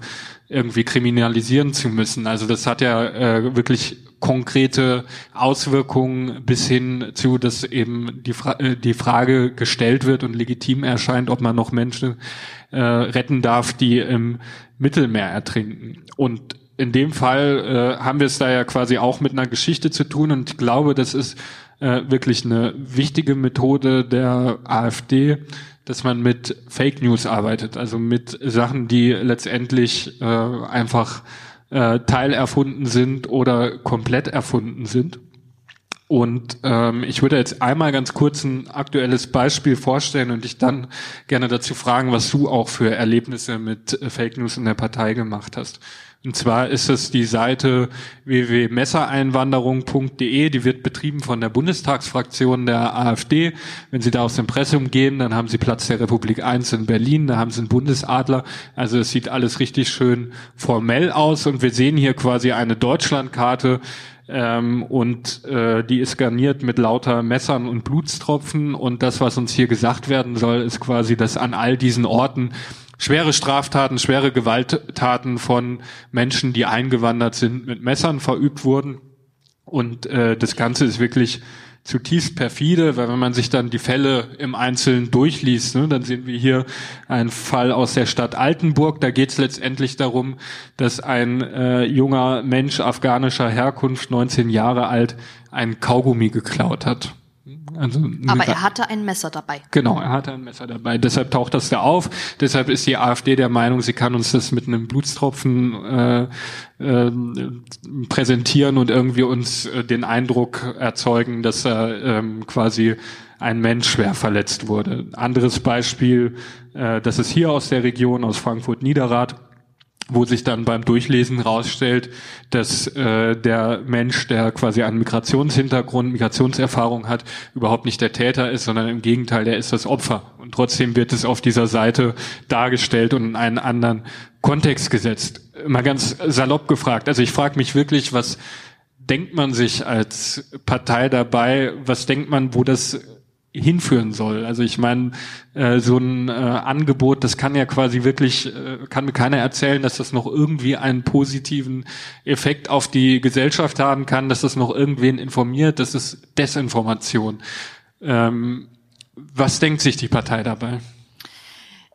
irgendwie kriminalisieren zu müssen. Also das hat ja äh, wirklich konkrete Auswirkungen bis hin zu, dass eben die, Fra äh, die Frage gestellt wird und legitim erscheint, ob man noch Menschen äh, retten darf, die im Mittelmeer ertrinken. Und in dem Fall äh, haben wir es da ja quasi auch mit einer Geschichte zu tun und ich glaube, das ist äh, wirklich eine wichtige Methode der AfD, dass man mit Fake News arbeitet, also mit Sachen, die letztendlich äh, einfach äh, teilerfunden sind oder komplett erfunden sind. Und ähm, ich würde jetzt einmal ganz kurz ein aktuelles Beispiel vorstellen und dich dann gerne dazu fragen, was du auch für Erlebnisse mit Fake News in der Partei gemacht hast. Und zwar ist es die Seite www.messereinwanderung.de, die wird betrieben von der Bundestagsfraktion der AfD. Wenn Sie da aus dem Pressum gehen, dann haben Sie Platz der Republik 1 in Berlin, da haben Sie einen Bundesadler. Also es sieht alles richtig schön formell aus und wir sehen hier quasi eine Deutschlandkarte, ähm, und äh, die ist garniert mit lauter Messern und Blutstropfen und das, was uns hier gesagt werden soll, ist quasi, dass an all diesen Orten schwere Straftaten, schwere Gewalttaten von Menschen, die eingewandert sind, mit Messern verübt wurden. Und äh, das Ganze ist wirklich zutiefst perfide, weil wenn man sich dann die Fälle im Einzelnen durchliest, ne, dann sehen wir hier einen Fall aus der Stadt Altenburg. Da geht es letztendlich darum, dass ein äh, junger Mensch afghanischer Herkunft, 19 Jahre alt, ein Kaugummi geklaut hat. Also Aber er hatte ein Messer dabei. Genau, er hatte ein Messer dabei. Deshalb taucht das da auf. Deshalb ist die AfD der Meinung, sie kann uns das mit einem Blutstropfen äh, äh, präsentieren und irgendwie uns äh, den Eindruck erzeugen, dass er ähm, quasi ein Mensch schwer verletzt wurde. Anderes Beispiel, äh, das ist hier aus der Region, aus Frankfurt-Niederrad wo sich dann beim Durchlesen rausstellt, dass äh, der Mensch, der quasi einen Migrationshintergrund, Migrationserfahrung hat, überhaupt nicht der Täter ist, sondern im Gegenteil, der ist das Opfer. Und trotzdem wird es auf dieser Seite dargestellt und in einen anderen Kontext gesetzt. Mal ganz salopp gefragt. Also ich frage mich wirklich, was denkt man sich als Partei dabei? Was denkt man, wo das hinführen soll. Also ich meine, äh, so ein äh, Angebot, das kann ja quasi wirklich, äh, kann mir keiner erzählen, dass das noch irgendwie einen positiven Effekt auf die Gesellschaft haben kann, dass das noch irgendwen informiert. Das ist Desinformation. Ähm, was denkt sich die Partei dabei?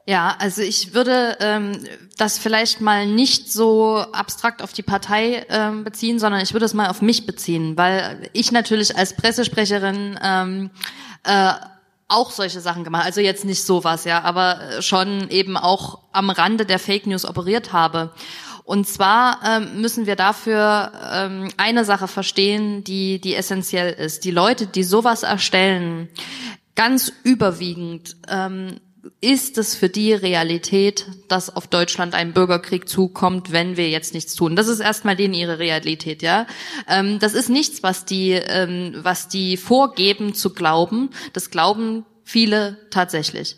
Ja, also ich würde ähm, das vielleicht mal nicht so abstrakt auf die Partei ähm, beziehen, sondern ich würde es mal auf mich beziehen, weil ich natürlich als Pressesprecherin ähm, äh, auch solche Sachen gemacht. Also jetzt nicht sowas, ja, aber schon eben auch am Rande der Fake News operiert habe. Und zwar ähm, müssen wir dafür ähm, eine Sache verstehen, die, die essentiell ist. Die Leute, die sowas erstellen, ganz überwiegend ähm, ist es für die Realität, dass auf Deutschland ein Bürgerkrieg zukommt, wenn wir jetzt nichts tun? Das ist erstmal denen ihre Realität, ja. Ähm, das ist nichts, was die, ähm, was die vorgeben zu glauben. Das glauben viele tatsächlich.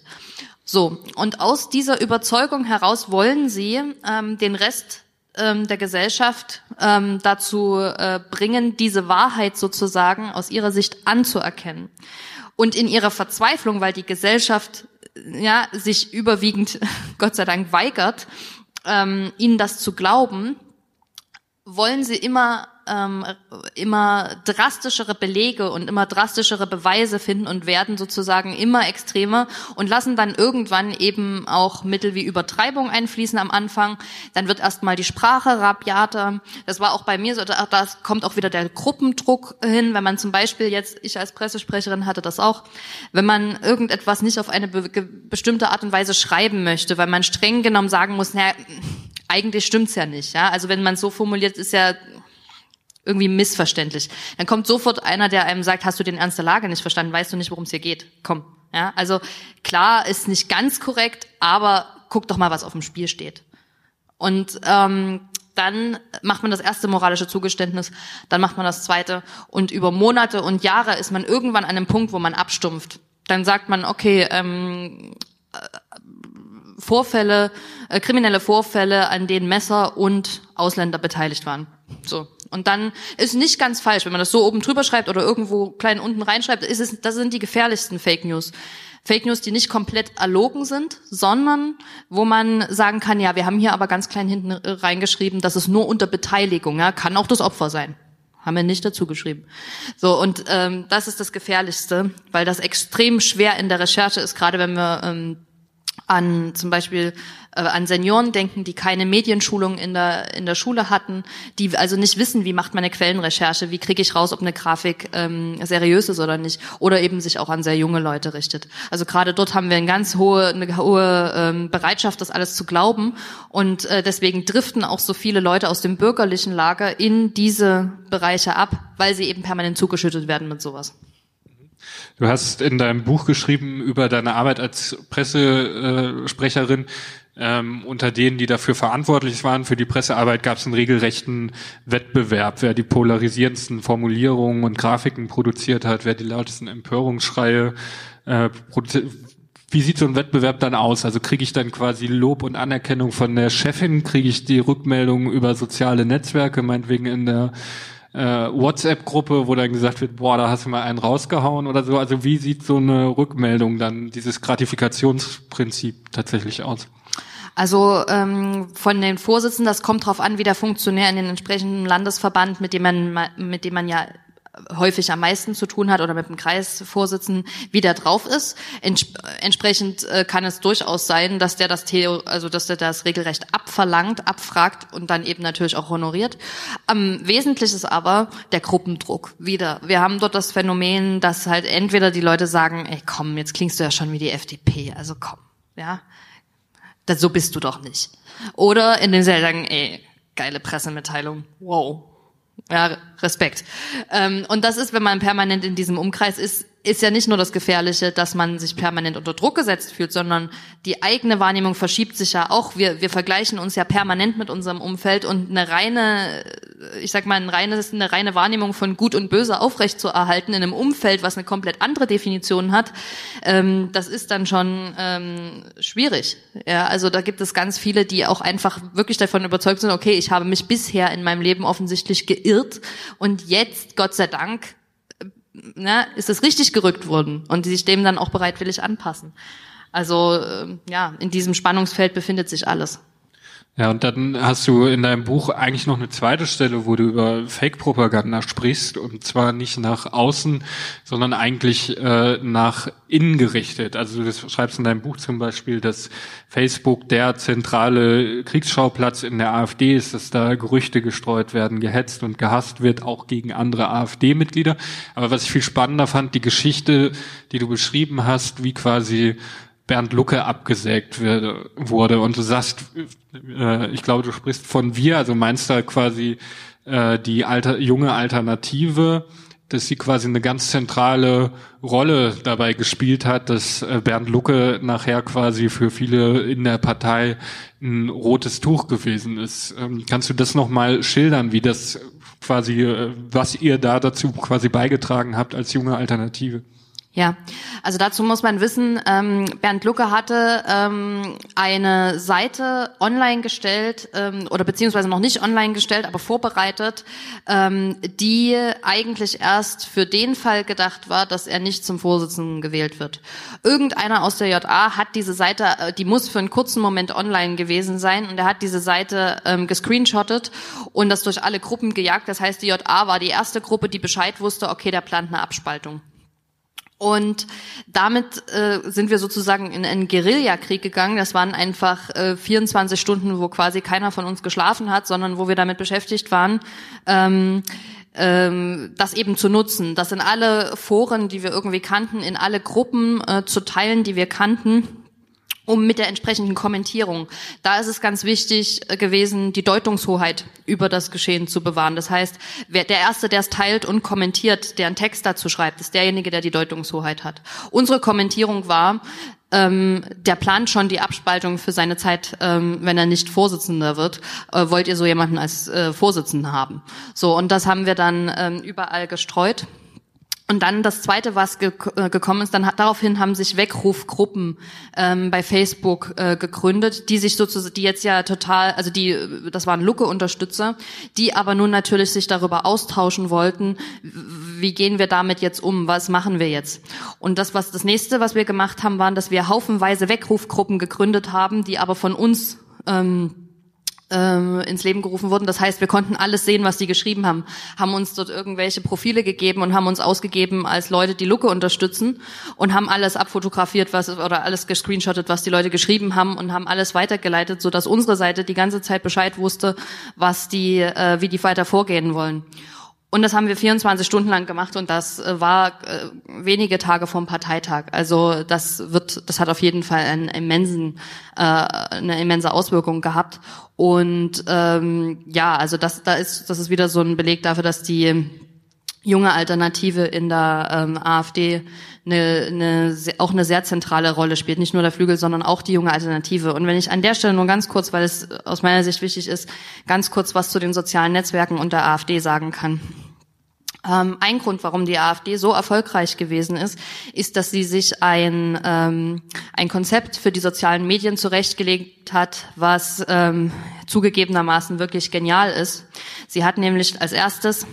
So und aus dieser Überzeugung heraus wollen sie ähm, den Rest ähm, der Gesellschaft ähm, dazu äh, bringen, diese Wahrheit sozusagen aus ihrer Sicht anzuerkennen. Und in ihrer Verzweiflung, weil die Gesellschaft ja sich überwiegend, Gott sei Dank, weigert, ähm, ihnen das zu glauben, wollen sie immer ähm, immer drastischere Belege und immer drastischere Beweise finden und werden sozusagen immer extremer und lassen dann irgendwann eben auch Mittel wie Übertreibung einfließen am Anfang. Dann wird erstmal die Sprache rabiater. Das war auch bei mir so, da kommt auch wieder der Gruppendruck hin, wenn man zum Beispiel jetzt, ich als Pressesprecherin hatte das auch, wenn man irgendetwas nicht auf eine be bestimmte Art und Weise schreiben möchte, weil man streng genommen sagen muss, naja, eigentlich stimmt's ja nicht. Ja? Also wenn man so formuliert, ist ja irgendwie missverständlich. Dann kommt sofort einer, der einem sagt, hast du den Ernst der Lage nicht verstanden, weißt du nicht, worum es hier geht. Komm. Ja, also klar ist nicht ganz korrekt, aber guck doch mal, was auf dem Spiel steht. Und ähm, dann macht man das erste moralische Zugeständnis, dann macht man das zweite und über Monate und Jahre ist man irgendwann an einem Punkt, wo man abstumpft. Dann sagt man, okay, ähm, äh, Vorfälle, äh, kriminelle Vorfälle, an denen Messer und Ausländer beteiligt waren. So. Und dann ist nicht ganz falsch, wenn man das so oben drüber schreibt oder irgendwo klein unten reinschreibt, ist es, das sind die gefährlichsten Fake News. Fake News, die nicht komplett erlogen sind, sondern wo man sagen kann, ja, wir haben hier aber ganz klein hinten reingeschrieben, dass es nur unter Beteiligung, ja, kann auch das Opfer sein. Haben wir nicht dazu geschrieben. So, und ähm, das ist das Gefährlichste, weil das extrem schwer in der Recherche ist, gerade wenn wir ähm, an zum Beispiel äh, an Senioren denken, die keine Medienschulung in der in der Schule hatten, die also nicht wissen, wie macht man eine Quellenrecherche, wie kriege ich raus, ob eine Grafik ähm, seriös ist oder nicht, oder eben sich auch an sehr junge Leute richtet. Also gerade dort haben wir eine ganz hohe eine hohe ähm, Bereitschaft, das alles zu glauben und äh, deswegen driften auch so viele Leute aus dem bürgerlichen Lager in diese Bereiche ab, weil sie eben permanent zugeschüttet werden mit sowas. Du hast in deinem Buch geschrieben über deine Arbeit als Pressesprecherin. Ähm, unter denen, die dafür verantwortlich waren für die Pressearbeit, gab es einen regelrechten Wettbewerb, wer die polarisierendsten Formulierungen und Grafiken produziert hat, wer die lautesten Empörungsschreie äh, wie sieht so ein Wettbewerb dann aus? Also kriege ich dann quasi Lob und Anerkennung von der Chefin? Kriege ich die Rückmeldung über soziale Netzwerke, meinetwegen in der äh, WhatsApp-Gruppe, wo dann gesagt wird, boah, da hast du mal einen rausgehauen oder so. Also wie sieht so eine Rückmeldung dann, dieses Gratifikationsprinzip tatsächlich aus? Also ähm, von den Vorsitzenden, das kommt darauf an, wie der Funktionär in den entsprechenden Landesverband, mit dem man, mit dem man ja häufig am meisten zu tun hat oder mit dem Kreisvorsitzenden, wie der drauf ist. Ents entsprechend äh, kann es durchaus sein, dass der das Theo, also dass der das regelrecht abverlangt, abfragt und dann eben natürlich auch honoriert. Am wesentlich ist aber der Gruppendruck wieder. Wir haben dort das Phänomen, dass halt entweder die Leute sagen, ey komm, jetzt klingst du ja schon wie die FDP, also komm, ja, das, so bist du doch nicht. Oder in den sagen, ey, geile Pressemitteilung, wow, ja, Respekt. Ähm, und das ist, wenn man permanent in diesem Umkreis ist, ist ja nicht nur das Gefährliche, dass man sich permanent unter Druck gesetzt fühlt, sondern die eigene Wahrnehmung verschiebt sich ja auch. Wir, wir vergleichen uns ja permanent mit unserem Umfeld und eine reine, ich sag mal, eine reine, eine reine Wahrnehmung von Gut und Böse aufrecht zu erhalten in einem Umfeld, was eine komplett andere Definition hat, ähm, das ist dann schon ähm, schwierig. Ja, also da gibt es ganz viele, die auch einfach wirklich davon überzeugt sind, okay, ich habe mich bisher in meinem Leben offensichtlich geirrt und jetzt, Gott sei Dank, ne, ist es richtig gerückt worden und die sich dem dann auch bereitwillig anpassen. Also äh, ja, in diesem Spannungsfeld befindet sich alles. Ja, und dann hast du in deinem Buch eigentlich noch eine zweite Stelle, wo du über Fake-Propaganda sprichst, und zwar nicht nach außen, sondern eigentlich äh, nach innen gerichtet. Also du schreibst in deinem Buch zum Beispiel, dass Facebook der zentrale Kriegsschauplatz in der AfD ist, dass da Gerüchte gestreut werden, gehetzt und gehasst wird, auch gegen andere AfD-Mitglieder. Aber was ich viel spannender fand, die Geschichte, die du beschrieben hast, wie quasi Bernd Lucke abgesägt wurde. Und du sagst, äh, ich glaube, du sprichst von wir, also meinst da quasi äh, die alter, junge Alternative, dass sie quasi eine ganz zentrale Rolle dabei gespielt hat, dass äh, Bernd Lucke nachher quasi für viele in der Partei ein rotes Tuch gewesen ist. Ähm, kannst du das nochmal schildern, wie das quasi, äh, was ihr da dazu quasi beigetragen habt als junge Alternative? Ja, also dazu muss man wissen, ähm, Bernd Lucke hatte ähm, eine Seite online gestellt ähm, oder beziehungsweise noch nicht online gestellt, aber vorbereitet, ähm, die eigentlich erst für den Fall gedacht war, dass er nicht zum Vorsitzenden gewählt wird. Irgendeiner aus der JA hat diese Seite, äh, die muss für einen kurzen Moment online gewesen sein und er hat diese Seite ähm, gescreenshottet und das durch alle Gruppen gejagt. Das heißt, die JA war die erste Gruppe, die Bescheid wusste, okay, der plant eine Abspaltung. Und damit äh, sind wir sozusagen in einen Guerillakrieg gegangen. Das waren einfach äh, 24 Stunden, wo quasi keiner von uns geschlafen hat, sondern wo wir damit beschäftigt waren, ähm, ähm, das eben zu nutzen, das in alle Foren, die wir irgendwie kannten, in alle Gruppen äh, zu teilen, die wir kannten um mit der entsprechenden Kommentierung. Da ist es ganz wichtig äh, gewesen, die Deutungshoheit über das Geschehen zu bewahren. Das heißt, wer, der Erste, der es teilt und kommentiert, der einen Text dazu schreibt, ist derjenige, der die Deutungshoheit hat. Unsere Kommentierung war, ähm, der plant schon die Abspaltung für seine Zeit, ähm, wenn er nicht Vorsitzender wird. Äh, wollt ihr so jemanden als äh, Vorsitzenden haben? So, und das haben wir dann ähm, überall gestreut. Und dann das Zweite, was ge äh, gekommen ist, dann hat, daraufhin haben sich Weckrufgruppen ähm, bei Facebook äh, gegründet, die sich sozusagen, die jetzt ja total, also die, das waren Lucke-Unterstützer, die aber nun natürlich sich darüber austauschen wollten, wie gehen wir damit jetzt um, was machen wir jetzt? Und das, was das nächste, was wir gemacht haben, waren, dass wir haufenweise Weckrufgruppen gegründet haben, die aber von uns ähm, ins Leben gerufen wurden. Das heißt, wir konnten alles sehen, was die geschrieben haben, haben uns dort irgendwelche Profile gegeben und haben uns ausgegeben als Leute, die Lucke unterstützen und haben alles abfotografiert, was oder alles gescreenshottet, was die Leute geschrieben haben und haben alles weitergeleitet, so dass unsere Seite die ganze Zeit Bescheid wusste, was die, äh, wie die weiter vorgehen wollen. Und das haben wir 24 Stunden lang gemacht und das äh, war äh, wenige Tage vom Parteitag. Also das wird, das hat auf jeden Fall einen immensen, äh, eine immense Auswirkung gehabt. Und ähm, ja, also das, da ist, das ist wieder so ein Beleg dafür, dass die junge Alternative in der ähm, AfD eine, eine, auch eine sehr zentrale Rolle spielt. Nicht nur der Flügel, sondern auch die junge Alternative. Und wenn ich an der Stelle nur ganz kurz, weil es aus meiner Sicht wichtig ist, ganz kurz was zu den sozialen Netzwerken und der AfD sagen kann. Ähm, ein Grund, warum die AfD so erfolgreich gewesen ist, ist, dass sie sich ein, ähm, ein Konzept für die sozialen Medien zurechtgelegt hat, was ähm, zugegebenermaßen wirklich genial ist. Sie hat nämlich als erstes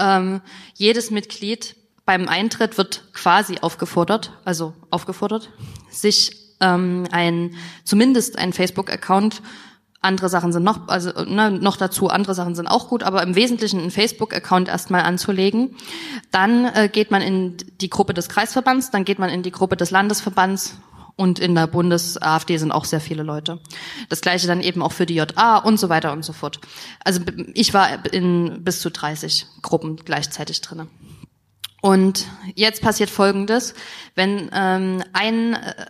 ähm, jedes Mitglied beim Eintritt wird quasi aufgefordert, also aufgefordert, sich ähm, ein zumindest ein Facebook-Account andere Sachen sind noch, also ne, noch dazu, andere Sachen sind auch gut, aber im Wesentlichen einen Facebook-Account erstmal anzulegen. Dann äh, geht man in die Gruppe des Kreisverbands, dann geht man in die Gruppe des Landesverbands und in der Bundes-AfD sind auch sehr viele Leute. Das gleiche dann eben auch für die JA und so weiter und so fort. Also ich war in bis zu 30 Gruppen gleichzeitig drinnen. Und jetzt passiert Folgendes, wenn ähm, ein äh,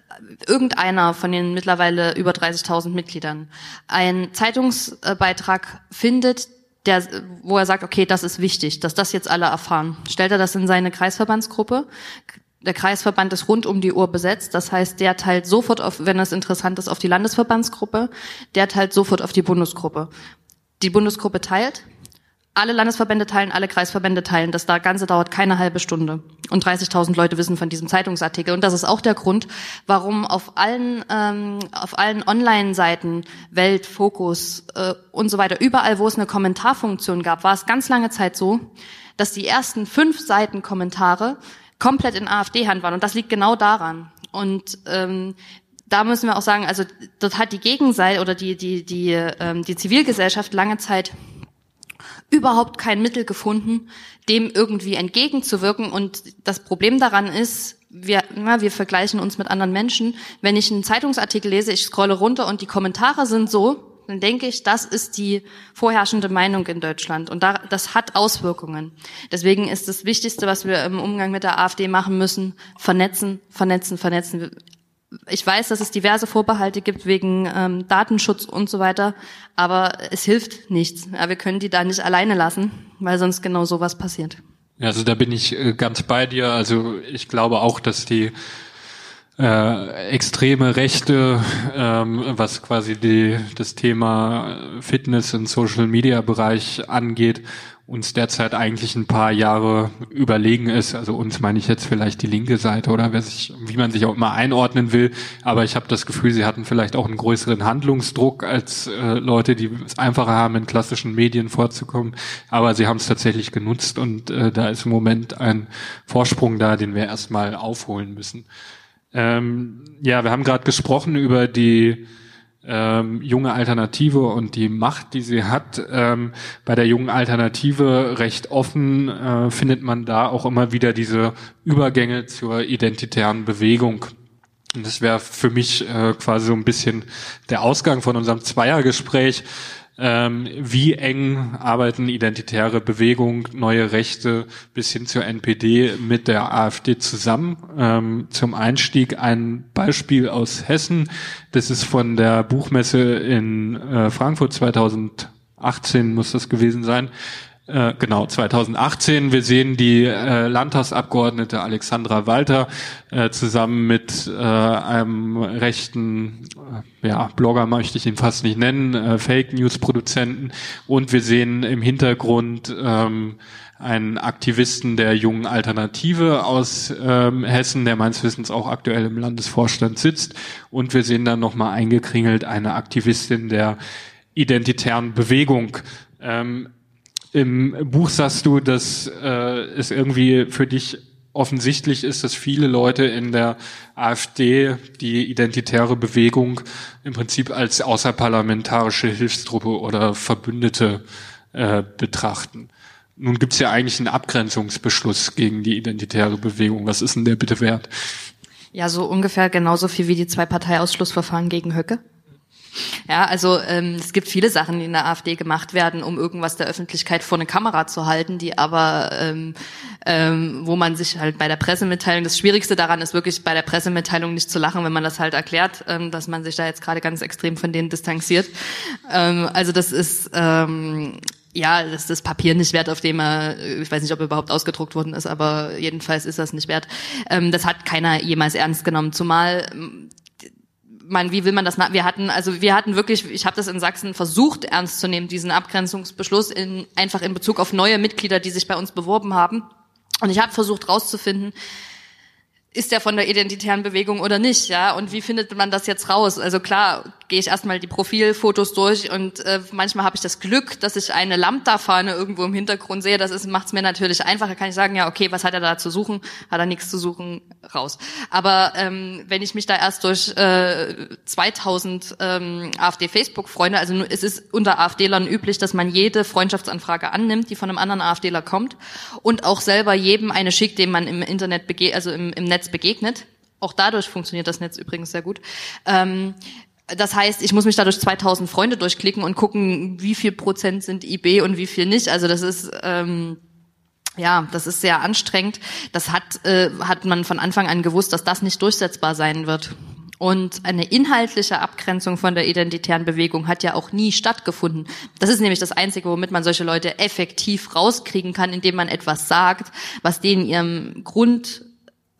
irgendeiner von den mittlerweile über 30.000 Mitgliedern einen Zeitungsbeitrag findet, der, wo er sagt, okay, das ist wichtig, dass das jetzt alle erfahren, stellt er das in seine Kreisverbandsgruppe. Der Kreisverband ist rund um die Uhr besetzt, das heißt, der teilt sofort auf, wenn es interessant ist, auf die Landesverbandsgruppe, der teilt sofort auf die Bundesgruppe. Die Bundesgruppe teilt, alle Landesverbände teilen, alle Kreisverbände teilen. Das Ganze dauert keine halbe Stunde. Und 30.000 Leute wissen von diesem Zeitungsartikel. Und das ist auch der Grund, warum auf allen, ähm, auf allen Online-Seiten, Welt, Fokus äh, und so weiter, überall, wo es eine Kommentarfunktion gab, war es ganz lange Zeit so, dass die ersten fünf Seiten Kommentare komplett in AfD-Hand waren. Und das liegt genau daran. Und ähm, da müssen wir auch sagen, also dort hat die Gegenseite oder die, die, die, ähm, die Zivilgesellschaft lange Zeit überhaupt kein Mittel gefunden, dem irgendwie entgegenzuwirken. Und das Problem daran ist, wir, na, wir vergleichen uns mit anderen Menschen. Wenn ich einen Zeitungsartikel lese, ich scrolle runter und die Kommentare sind so, dann denke ich, das ist die vorherrschende Meinung in Deutschland. Und da, das hat Auswirkungen. Deswegen ist das Wichtigste, was wir im Umgang mit der AfD machen müssen, vernetzen, vernetzen, vernetzen ich weiß, dass es diverse Vorbehalte gibt wegen ähm, Datenschutz und so weiter, aber es hilft nichts. Ja, wir können die da nicht alleine lassen, weil sonst genau sowas passiert. Also da bin ich äh, ganz bei dir. Also ich glaube auch, dass die äh, extreme Rechte, ähm, was quasi die, das Thema Fitness und Social Media Bereich angeht uns derzeit eigentlich ein paar Jahre überlegen ist. Also uns meine ich jetzt vielleicht die linke Seite oder wer sich, wie man sich auch immer einordnen will. Aber ich habe das Gefühl, sie hatten vielleicht auch einen größeren Handlungsdruck als äh, Leute, die es einfacher haben, in klassischen Medien vorzukommen. Aber sie haben es tatsächlich genutzt und äh, da ist im Moment ein Vorsprung da, den wir erstmal aufholen müssen. Ähm, ja, wir haben gerade gesprochen über die ähm, junge Alternative und die Macht, die sie hat. Ähm, bei der jungen Alternative recht offen äh, findet man da auch immer wieder diese Übergänge zur identitären Bewegung. Und das wäre für mich äh, quasi so ein bisschen der Ausgang von unserem Zweiergespräch ähm, wie eng arbeiten identitäre Bewegung, neue Rechte bis hin zur NPD mit der AfD zusammen. Ähm, zum Einstieg ein Beispiel aus Hessen. Das ist von der Buchmesse in äh, Frankfurt 2018 muss das gewesen sein. Äh, genau, 2018. Wir sehen die äh, Landtagsabgeordnete Alexandra Walter äh, zusammen mit äh, einem rechten äh, ja, Blogger möchte ich ihn fast nicht nennen, äh, Fake News Produzenten und wir sehen im Hintergrund ähm, einen Aktivisten der jungen Alternative aus ähm, Hessen, der meines Wissens auch aktuell im Landesvorstand sitzt und wir sehen dann nochmal eingekringelt eine Aktivistin der identitären Bewegung. Ähm, im Buch sagst du, dass äh, es irgendwie für dich offensichtlich ist, dass viele Leute in der AfD die identitäre Bewegung im Prinzip als außerparlamentarische Hilfstruppe oder Verbündete äh, betrachten. Nun gibt es ja eigentlich einen Abgrenzungsbeschluss gegen die identitäre Bewegung. Was ist denn der bitte wert? Ja, so ungefähr genauso viel wie die zwei Parteiausschlussverfahren gegen Höcke. Ja, also ähm, es gibt viele Sachen, die in der AfD gemacht werden, um irgendwas der Öffentlichkeit vor eine Kamera zu halten, die aber, ähm, ähm, wo man sich halt bei der Pressemitteilung, das Schwierigste daran ist wirklich bei der Pressemitteilung nicht zu lachen, wenn man das halt erklärt, ähm, dass man sich da jetzt gerade ganz extrem von denen distanziert. Ähm, also das ist ähm, ja, das ist das Papier nicht wert, auf dem er, ich weiß nicht, ob er überhaupt ausgedruckt worden ist, aber jedenfalls ist das nicht wert. Ähm, das hat keiner jemals ernst genommen, zumal man, wie will man das? Wir hatten, also wir hatten wirklich, ich habe das in Sachsen versucht ernst zu nehmen, diesen Abgrenzungsbeschluss in, einfach in Bezug auf neue Mitglieder, die sich bei uns beworben haben. Und ich habe versucht rauszufinden, ist der von der identitären Bewegung oder nicht, ja? Und wie findet man das jetzt raus? Also klar, gehe ich erstmal die Profilfotos durch und äh, manchmal habe ich das Glück, dass ich eine Lambda-Fahne irgendwo im Hintergrund sehe. Das macht es mir natürlich einfacher. Kann ich sagen, ja, okay, was hat er da zu suchen? Hat er nichts zu suchen, raus. Aber ähm, wenn ich mich da erst durch äh, 2000 ähm, AfD-Facebook-Freunde, also es ist unter AfDlern üblich, dass man jede Freundschaftsanfrage annimmt, die von einem anderen AfDler kommt und auch selber jedem eine schickt, dem man im Internet bege also im, im Netz begegnet. Auch dadurch funktioniert das Netz übrigens sehr gut. Ähm, das heißt, ich muss mich dadurch 2000 Freunde durchklicken und gucken, wie viel Prozent sind IB und wie viel nicht. Also das ist ähm, ja, das ist sehr anstrengend. Das hat äh, hat man von Anfang an gewusst, dass das nicht durchsetzbar sein wird. Und eine inhaltliche Abgrenzung von der identitären Bewegung hat ja auch nie stattgefunden. Das ist nämlich das Einzige, womit man solche Leute effektiv rauskriegen kann, indem man etwas sagt, was denen ihrem Grund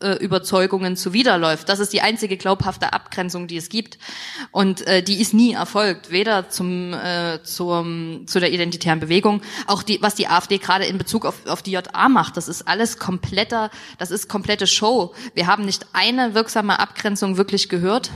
äh, Überzeugungen zuwiderläuft. Das ist die einzige glaubhafte Abgrenzung, die es gibt. Und äh, die ist nie erfolgt, weder zum, äh, zum, zu der identitären Bewegung, auch die, was die AfD gerade in Bezug auf, auf die JA macht. Das ist alles kompletter, das ist komplette Show. Wir haben nicht eine wirksame Abgrenzung wirklich gehört.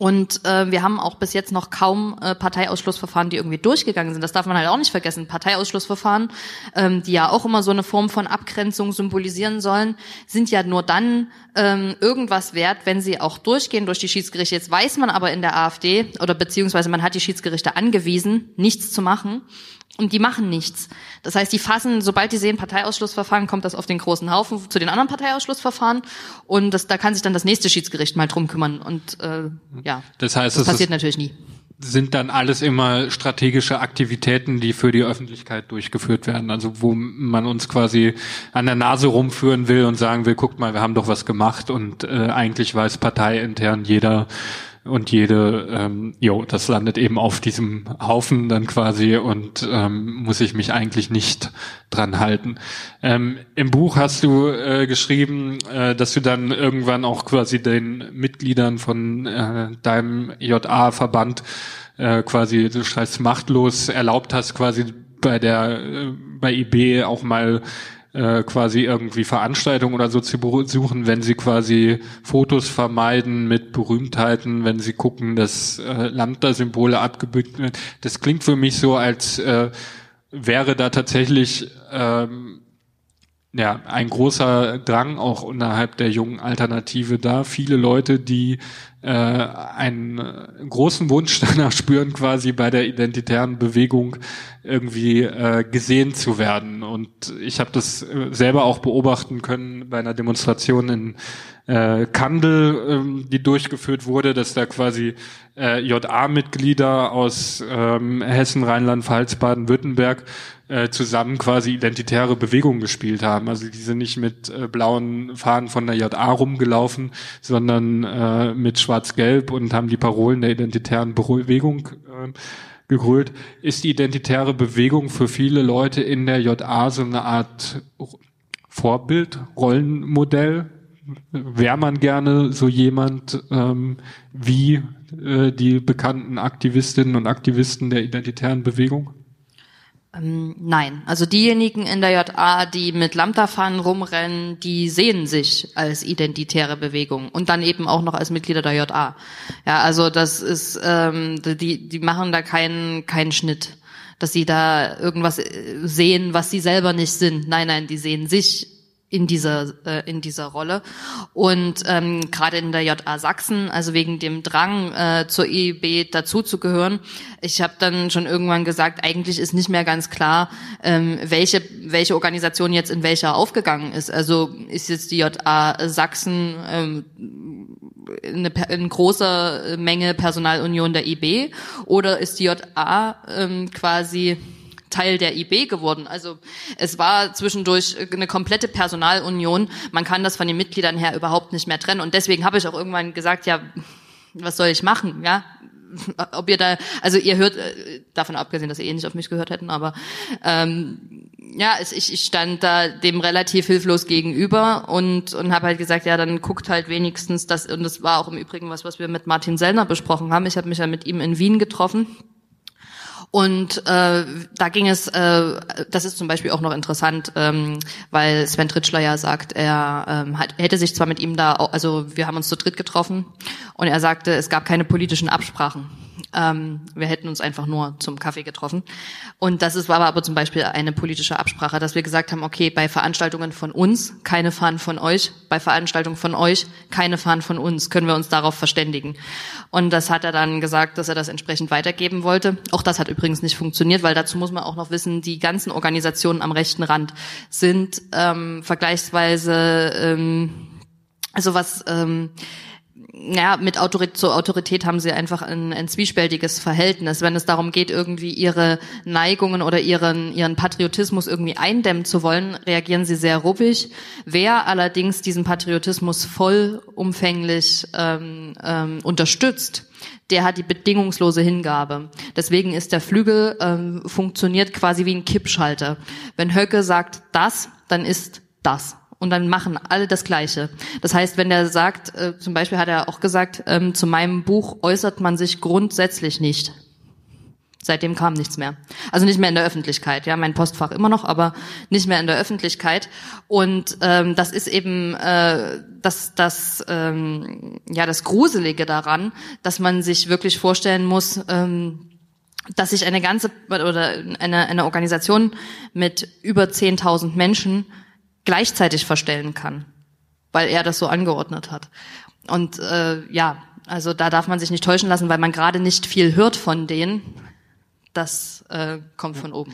Und äh, wir haben auch bis jetzt noch kaum äh, Parteiausschlussverfahren, die irgendwie durchgegangen sind. Das darf man halt auch nicht vergessen. Parteiausschlussverfahren, ähm, die ja auch immer so eine Form von Abgrenzung symbolisieren sollen, sind ja nur dann ähm, irgendwas wert, wenn sie auch durchgehen durch die Schiedsgerichte. Jetzt weiß man aber in der AfD, oder beziehungsweise man hat die Schiedsgerichte angewiesen, nichts zu machen. Und die machen nichts. Das heißt, die fassen, sobald die sehen Parteiausschlussverfahren, kommt das auf den großen Haufen zu den anderen Parteiausschlussverfahren und das, da kann sich dann das nächste Schiedsgericht mal drum kümmern. Und äh, ja, das heißt, das passiert natürlich nie. Sind dann alles immer strategische Aktivitäten, die für die Öffentlichkeit durchgeführt werden, also wo man uns quasi an der Nase rumführen will und sagen will, guckt mal, wir haben doch was gemacht und äh, eigentlich weiß parteiintern jeder, und jede, ähm, jo, das landet eben auf diesem Haufen dann quasi und ähm, muss ich mich eigentlich nicht dran halten. Ähm, Im Buch hast du äh, geschrieben, äh, dass du dann irgendwann auch quasi den Mitgliedern von äh, deinem JA-Verband äh, quasi, du schreibst machtlos, erlaubt hast, quasi bei der äh, bei IB auch mal äh, quasi irgendwie Veranstaltungen oder so zu besuchen, wenn sie quasi Fotos vermeiden mit Berühmtheiten, wenn sie gucken, dass äh, Lambda-Symbole abgebildet werden. Das klingt für mich so, als äh, wäre da tatsächlich ähm, ja, ein großer Drang auch innerhalb der jungen Alternative da. Viele Leute, die äh, einen großen Wunsch danach spüren, quasi bei der identitären Bewegung irgendwie äh, gesehen zu werden. Und ich habe das äh, selber auch beobachten können bei einer Demonstration in äh, Kandel, ähm, die durchgeführt wurde, dass da quasi äh, JA-Mitglieder aus ähm, Hessen, Rheinland-Pfalz, Baden-Württemberg äh, zusammen quasi identitäre Bewegungen gespielt haben. Also die sind nicht mit äh, blauen Fahnen von der JA rumgelaufen, sondern äh, mit Schwarz-Gelb und haben die Parolen der identitären Bewegung äh, gegrölt. Ist die identitäre Bewegung für viele Leute in der JA so eine Art Vorbild, Rollenmodell? Wäre man gerne so jemand ähm, wie äh, die bekannten Aktivistinnen und Aktivisten der identitären Bewegung? Ähm, nein, also diejenigen in der JA, die mit Lambda-Fahnen rumrennen, die sehen sich als identitäre Bewegung und dann eben auch noch als Mitglieder der JA. Ja, also das ist, ähm, die, die machen da keinen keinen Schnitt, dass sie da irgendwas äh, sehen, was sie selber nicht sind. Nein, nein, die sehen sich in dieser äh, in dieser Rolle. Und ähm, gerade in der JA Sachsen also wegen dem Drang äh, zur IEB dazuzugehören. Ich habe dann schon irgendwann gesagt eigentlich ist nicht mehr ganz klar ähm, welche welche Organisation jetzt in welcher aufgegangen ist. Also ist jetzt die JA Sachsen ähm, eine, eine große Menge Personalunion der IB oder ist die JA ähm, quasi Teil der IB geworden. Also es war zwischendurch eine komplette Personalunion. Man kann das von den Mitgliedern her überhaupt nicht mehr trennen. Und deswegen habe ich auch irgendwann gesagt, ja, was soll ich machen? Ja, ob ihr da, also ihr hört, äh, davon abgesehen, dass ihr eh nicht auf mich gehört hätten, aber ähm, ja, ich, ich stand da dem relativ hilflos gegenüber und und habe halt gesagt, ja, dann guckt halt wenigstens das und das war auch im Übrigen was, was wir mit Martin Sellner besprochen haben. Ich habe mich ja mit ihm in Wien getroffen und äh, da ging es, äh, das ist zum Beispiel auch noch interessant, ähm, weil Sven Tritschler ja sagt, er ähm, hat, hätte sich zwar mit ihm da, also wir haben uns zu dritt getroffen und er sagte, es gab keine politischen Absprachen. Ähm, wir hätten uns einfach nur zum Kaffee getroffen. Und das ist, war aber zum Beispiel eine politische Absprache, dass wir gesagt haben, okay, bei Veranstaltungen von uns keine Fahnen von euch, bei Veranstaltungen von euch keine Fahnen von uns, können wir uns darauf verständigen. Und das hat er dann gesagt, dass er das entsprechend weitergeben wollte. Auch das hat übrigens nicht funktioniert, weil dazu muss man auch noch wissen, die ganzen Organisationen am rechten Rand sind ähm, vergleichsweise, ähm, also was ähm, ja, mit Autorität, zur Autorität haben sie einfach ein, ein zwiespältiges Verhältnis. Wenn es darum geht, irgendwie ihre Neigungen oder ihren, ihren Patriotismus irgendwie eindämmen zu wollen, reagieren sie sehr ruppig. Wer allerdings diesen Patriotismus vollumfänglich ähm, ähm, unterstützt, der hat die bedingungslose Hingabe. Deswegen ist der Flügel ähm, funktioniert quasi wie ein Kippschalter. Wenn Höcke sagt das, dann ist das und dann machen alle das Gleiche. Das heißt, wenn der sagt, äh, zum Beispiel hat er auch gesagt, ähm, zu meinem Buch äußert man sich grundsätzlich nicht. Seitdem kam nichts mehr. Also nicht mehr in der Öffentlichkeit. Ja, mein Postfach immer noch, aber nicht mehr in der Öffentlichkeit. Und ähm, das ist eben äh, das, das, ähm, ja, das Gruselige daran, dass man sich wirklich vorstellen muss, ähm, dass sich eine ganze oder eine, eine Organisation mit über 10.000 Menschen gleichzeitig verstellen kann, weil er das so angeordnet hat. Und äh, ja, also da darf man sich nicht täuschen lassen, weil man gerade nicht viel hört von denen. Das äh, kommt von oben.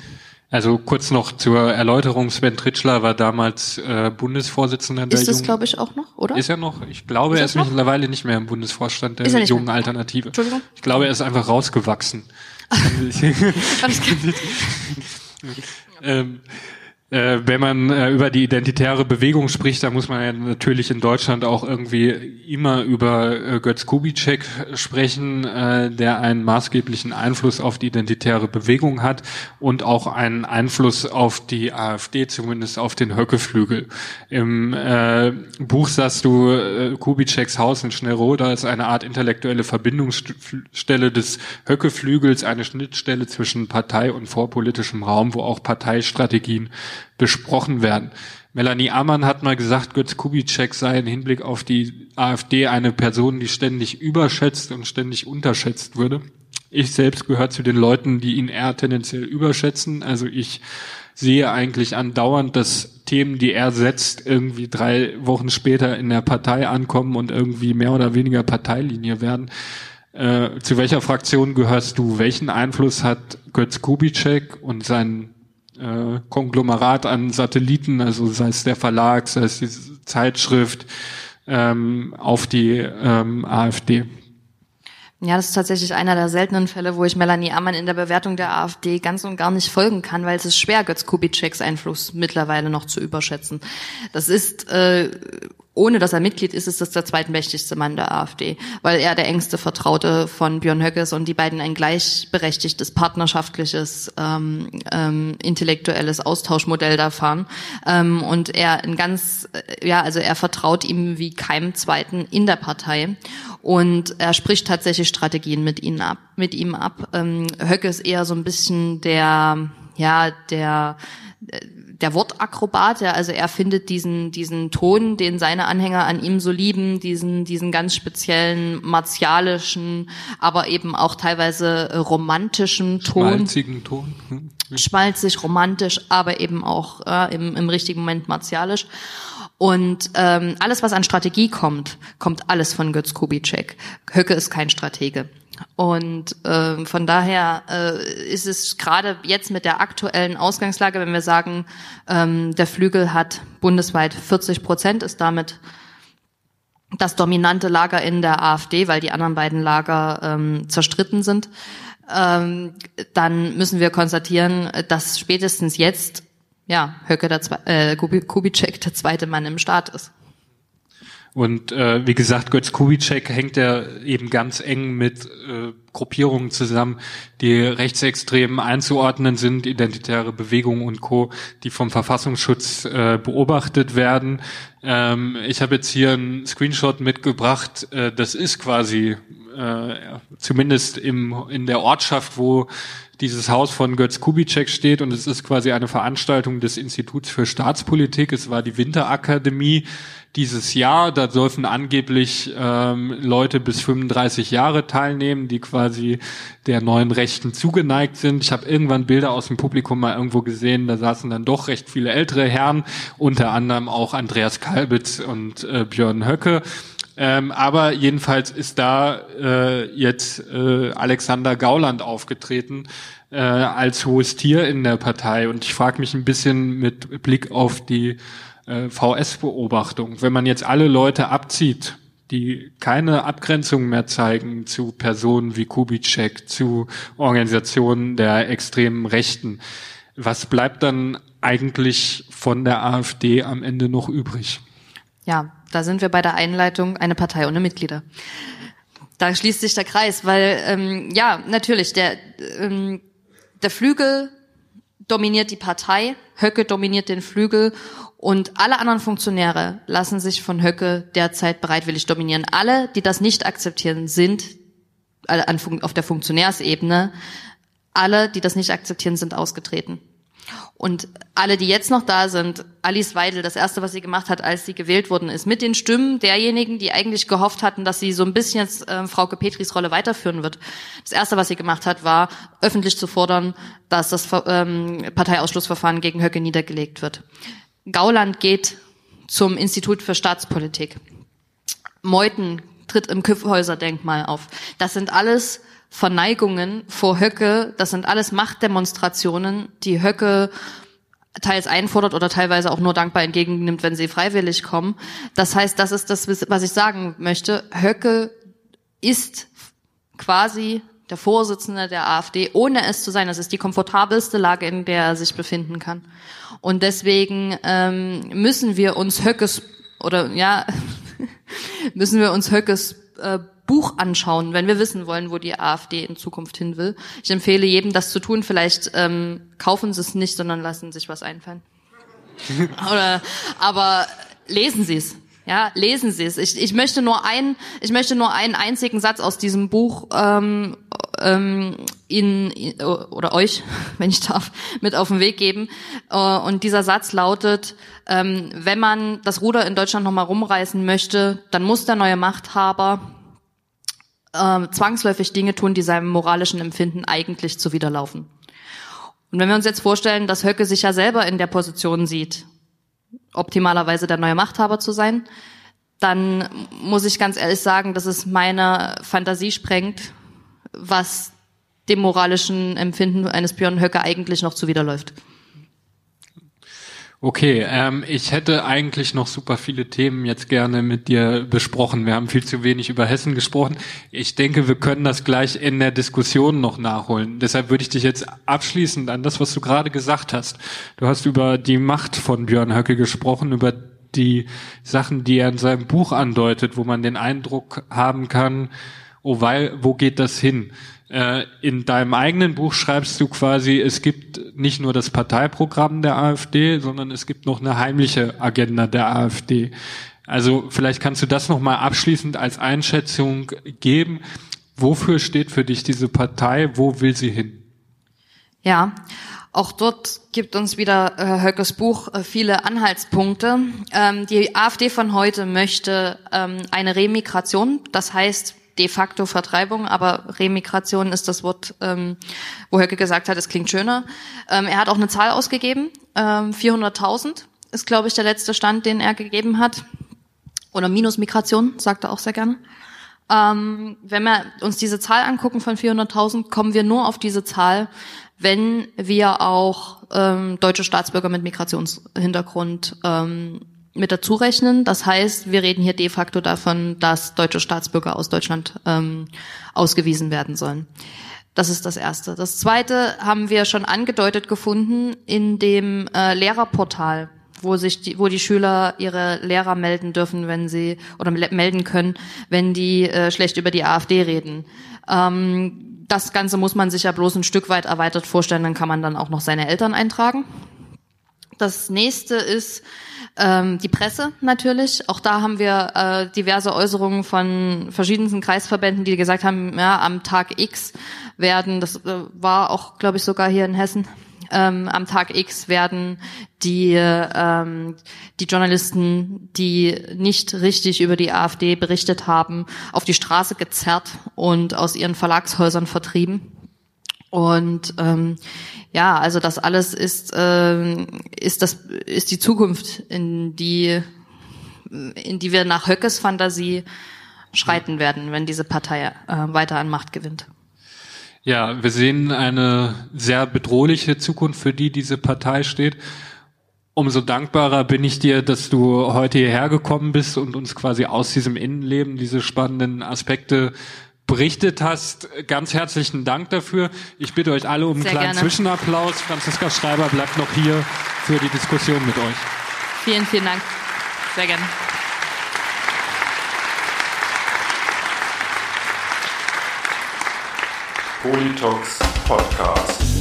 Also kurz noch zur Erläuterung, Sven Tritschler war damals äh, Bundesvorsitzender der Ist das, glaube ich, auch noch, oder? Ist er noch? Ich glaube, ist er ist noch? mittlerweile nicht mehr im Bundesvorstand der jungen mehr? Alternative. Entschuldigung? Ich glaube, er ist einfach rausgewachsen. ähm, Äh, wenn man äh, über die identitäre Bewegung spricht, dann muss man ja natürlich in Deutschland auch irgendwie immer über äh, Götz Kubitschek sprechen, äh, der einen maßgeblichen Einfluss auf die identitäre Bewegung hat und auch einen Einfluss auf die AfD, zumindest auf den Höckeflügel. Im äh, Buch sagst du, äh, Kubitscheks Haus in Schnellroda ist eine Art intellektuelle Verbindungsstelle des Höckeflügels, eine Schnittstelle zwischen Partei und vorpolitischem Raum, wo auch Parteistrategien besprochen werden. Melanie Ammann hat mal gesagt, Götz Kubitschek sei im Hinblick auf die AfD eine Person, die ständig überschätzt und ständig unterschätzt würde. Ich selbst gehöre zu den Leuten, die ihn eher tendenziell überschätzen. Also ich sehe eigentlich andauernd, dass Themen, die er setzt, irgendwie drei Wochen später in der Partei ankommen und irgendwie mehr oder weniger Parteilinie werden. Äh, zu welcher Fraktion gehörst du? Welchen Einfluss hat Götz Kubitschek und sein äh, Konglomerat an Satelliten, also sei es der Verlag, sei es die Zeitschrift, ähm, auf die ähm, AfD. Ja, das ist tatsächlich einer der seltenen Fälle, wo ich Melanie Ammann in der Bewertung der AfD ganz und gar nicht folgen kann, weil es ist schwer, Götz Kubitscheks Einfluss mittlerweile noch zu überschätzen. Das ist äh, ohne dass er Mitglied ist, ist das der zweitmächtigste Mann der AfD, weil er der engste Vertraute von Björn Höckes und die beiden ein gleichberechtigtes, partnerschaftliches, ähm, ähm, intellektuelles Austauschmodell da fahren. Ähm, und er ein ganz, äh, ja, also er vertraut ihm wie keinem Zweiten in der Partei. Und er spricht tatsächlich Strategien mit ihnen ab, mit ihm ab. Ähm, Höcke ist eher so ein bisschen der, ja, der, der Wortakrobat, ja, also er findet diesen, diesen Ton, den seine Anhänger an ihm so lieben, diesen, diesen ganz speziellen martialischen, aber eben auch teilweise romantischen Ton. Schmalzigen Ton. Hm. Schmalzig, romantisch, aber eben auch äh, im, im richtigen Moment martialisch. Und ähm, alles, was an Strategie kommt, kommt alles von Götz Kubitschek. Höcke ist kein Stratege. Und äh, von daher äh, ist es gerade jetzt mit der aktuellen Ausgangslage, wenn wir sagen, ähm, der Flügel hat bundesweit 40 Prozent, ist damit das dominante Lager in der AfD, weil die anderen beiden Lager ähm, zerstritten sind, ähm, dann müssen wir konstatieren, dass spätestens jetzt ja Höcke der Zwe äh, Kubitschek der zweite Mann im Staat ist. Und äh, wie gesagt, Götz Kubitschek hängt ja eben ganz eng mit äh, Gruppierungen zusammen, die rechtsextrem einzuordnen sind, identitäre Bewegungen und Co., die vom Verfassungsschutz äh, beobachtet werden. Ähm, ich habe jetzt hier einen Screenshot mitgebracht. Äh, das ist quasi äh, zumindest im, in der Ortschaft, wo dieses Haus von Götz Kubitschek steht und es ist quasi eine Veranstaltung des Instituts für Staatspolitik. Es war die Winterakademie dieses Jahr. Da dürfen angeblich ähm, Leute bis 35 Jahre teilnehmen, die quasi der neuen Rechten zugeneigt sind. Ich habe irgendwann Bilder aus dem Publikum mal irgendwo gesehen, da saßen dann doch recht viele ältere Herren, unter anderem auch Andreas Kalbitz und äh, Björn Höcke. Ähm, aber jedenfalls ist da äh, jetzt äh, Alexander Gauland aufgetreten äh, als hohes Tier in der Partei. Und ich frage mich ein bisschen mit Blick auf die äh, VS-Beobachtung, wenn man jetzt alle Leute abzieht, die keine Abgrenzung mehr zeigen zu Personen wie Kubitschek, zu Organisationen der extremen Rechten, was bleibt dann eigentlich von der AfD am Ende noch übrig? Ja, da sind wir bei der Einleitung eine Partei ohne Mitglieder. Da schließt sich der Kreis, weil ähm, ja natürlich der ähm, der Flügel dominiert die Partei, Höcke dominiert den Flügel und alle anderen Funktionäre lassen sich von Höcke derzeit bereitwillig dominieren. Alle, die das nicht akzeptieren, sind auf der Funktionärsebene, alle, die das nicht akzeptieren, sind ausgetreten. Und alle, die jetzt noch da sind, Alice Weidel, das erste, was sie gemacht hat, als sie gewählt worden ist, mit den Stimmen derjenigen, die eigentlich gehofft hatten, dass sie so ein bisschen jetzt äh, Frauke Petris Rolle weiterführen wird. Das erste, was sie gemacht hat, war öffentlich zu fordern, dass das ähm, Parteiausschlussverfahren gegen Höcke niedergelegt wird. Gauland geht zum Institut für Staatspolitik. Meuthen tritt im Kyffhäuser-Denkmal auf. Das sind alles Verneigungen vor Höcke, das sind alles Machtdemonstrationen, die Höcke teils einfordert oder teilweise auch nur dankbar entgegennimmt, wenn sie freiwillig kommen. Das heißt, das ist das, was ich sagen möchte. Höcke ist quasi der Vorsitzende der AfD, ohne es zu sein. Das ist die komfortabelste Lage, in der er sich befinden kann. Und deswegen ähm, müssen wir uns Höckes oder ja müssen wir uns Höckes äh, Buch anschauen, wenn wir wissen wollen, wo die AfD in Zukunft hin will. Ich empfehle jedem, das zu tun. Vielleicht ähm, kaufen Sie es nicht, sondern lassen sich was einfallen. Oder, aber lesen Sie es. Ja, lesen Sie es. Ich, ich möchte nur einen, ich möchte nur einen einzigen Satz aus diesem Buch ähm, ähm, Ihnen oder euch, wenn ich darf, mit auf den Weg geben. Äh, und dieser Satz lautet: ähm, Wenn man das Ruder in Deutschland noch mal rumreißen möchte, dann muss der neue Machthaber äh, zwangsläufig Dinge tun, die seinem moralischen Empfinden eigentlich zuwiderlaufen. Und wenn wir uns jetzt vorstellen, dass Höcke sich ja selber in der Position sieht, optimalerweise der neue Machthaber zu sein, dann muss ich ganz ehrlich sagen, dass es meine Fantasie sprengt, was dem moralischen Empfinden eines Björn Höcke eigentlich noch zuwiderläuft. Okay, ähm, ich hätte eigentlich noch super viele Themen jetzt gerne mit dir besprochen. Wir haben viel zu wenig über Hessen gesprochen. Ich denke, wir können das gleich in der Diskussion noch nachholen. Deshalb würde ich dich jetzt abschließend an das, was du gerade gesagt hast. Du hast über die Macht von Björn Höcke gesprochen, über die Sachen, die er in seinem Buch andeutet, wo man den Eindruck haben kann, oh weil, wo geht das hin? Äh, in deinem eigenen Buch schreibst du quasi, es gibt nicht nur das Parteiprogramm der AfD, sondern es gibt noch eine heimliche Agenda der AfD. Also vielleicht kannst du das nochmal abschließend als Einschätzung geben. Wofür steht für dich diese Partei? Wo will sie hin? Ja, auch dort gibt uns wieder äh, Höckes Buch äh, viele Anhaltspunkte. Ähm, die AfD von heute möchte ähm, eine Remigration, das heißt de facto Vertreibung, aber Remigration ist das Wort, ähm, wo Höcke gesagt hat, es klingt schöner. Ähm, er hat auch eine Zahl ausgegeben, ähm, 400.000 ist, glaube ich, der letzte Stand, den er gegeben hat. Oder Minusmigration, sagt er auch sehr gerne. Ähm, wenn wir uns diese Zahl angucken von 400.000, kommen wir nur auf diese Zahl, wenn wir auch ähm, deutsche Staatsbürger mit Migrationshintergrund ähm, mit dazu rechnen. Das heißt, wir reden hier de facto davon, dass deutsche Staatsbürger aus Deutschland ähm, ausgewiesen werden sollen. Das ist das Erste. Das Zweite haben wir schon angedeutet gefunden in dem äh, Lehrerportal, wo sich die, wo die Schüler ihre Lehrer melden dürfen, wenn sie oder melden können, wenn die äh, schlecht über die AfD reden. Ähm, das Ganze muss man sich ja bloß ein Stück weit erweitert vorstellen, dann kann man dann auch noch seine Eltern eintragen. Das nächste ist ähm, die Presse natürlich. Auch da haben wir äh, diverse Äußerungen von verschiedensten Kreisverbänden, die gesagt haben, ja, am Tag X werden, das äh, war auch, glaube ich, sogar hier in Hessen, ähm, am Tag X werden die, ähm, die Journalisten, die nicht richtig über die AfD berichtet haben, auf die Straße gezerrt und aus ihren Verlagshäusern vertrieben. Und ähm, ja, also das alles ist ähm, ist das ist die Zukunft, in die in die wir nach Höckes Fantasie schreiten werden, wenn diese Partei äh, weiter an Macht gewinnt. Ja, wir sehen eine sehr bedrohliche Zukunft, für die diese Partei steht. Umso dankbarer bin ich dir, dass du heute hierher gekommen bist und uns quasi aus diesem Innenleben diese spannenden Aspekte berichtet hast. Ganz herzlichen Dank dafür. Ich bitte euch alle um einen Sehr kleinen gerne. Zwischenapplaus. Franziska Schreiber bleibt noch hier für die Diskussion mit euch. Vielen, vielen Dank. Sehr gerne. Politox Podcast.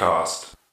Podcast.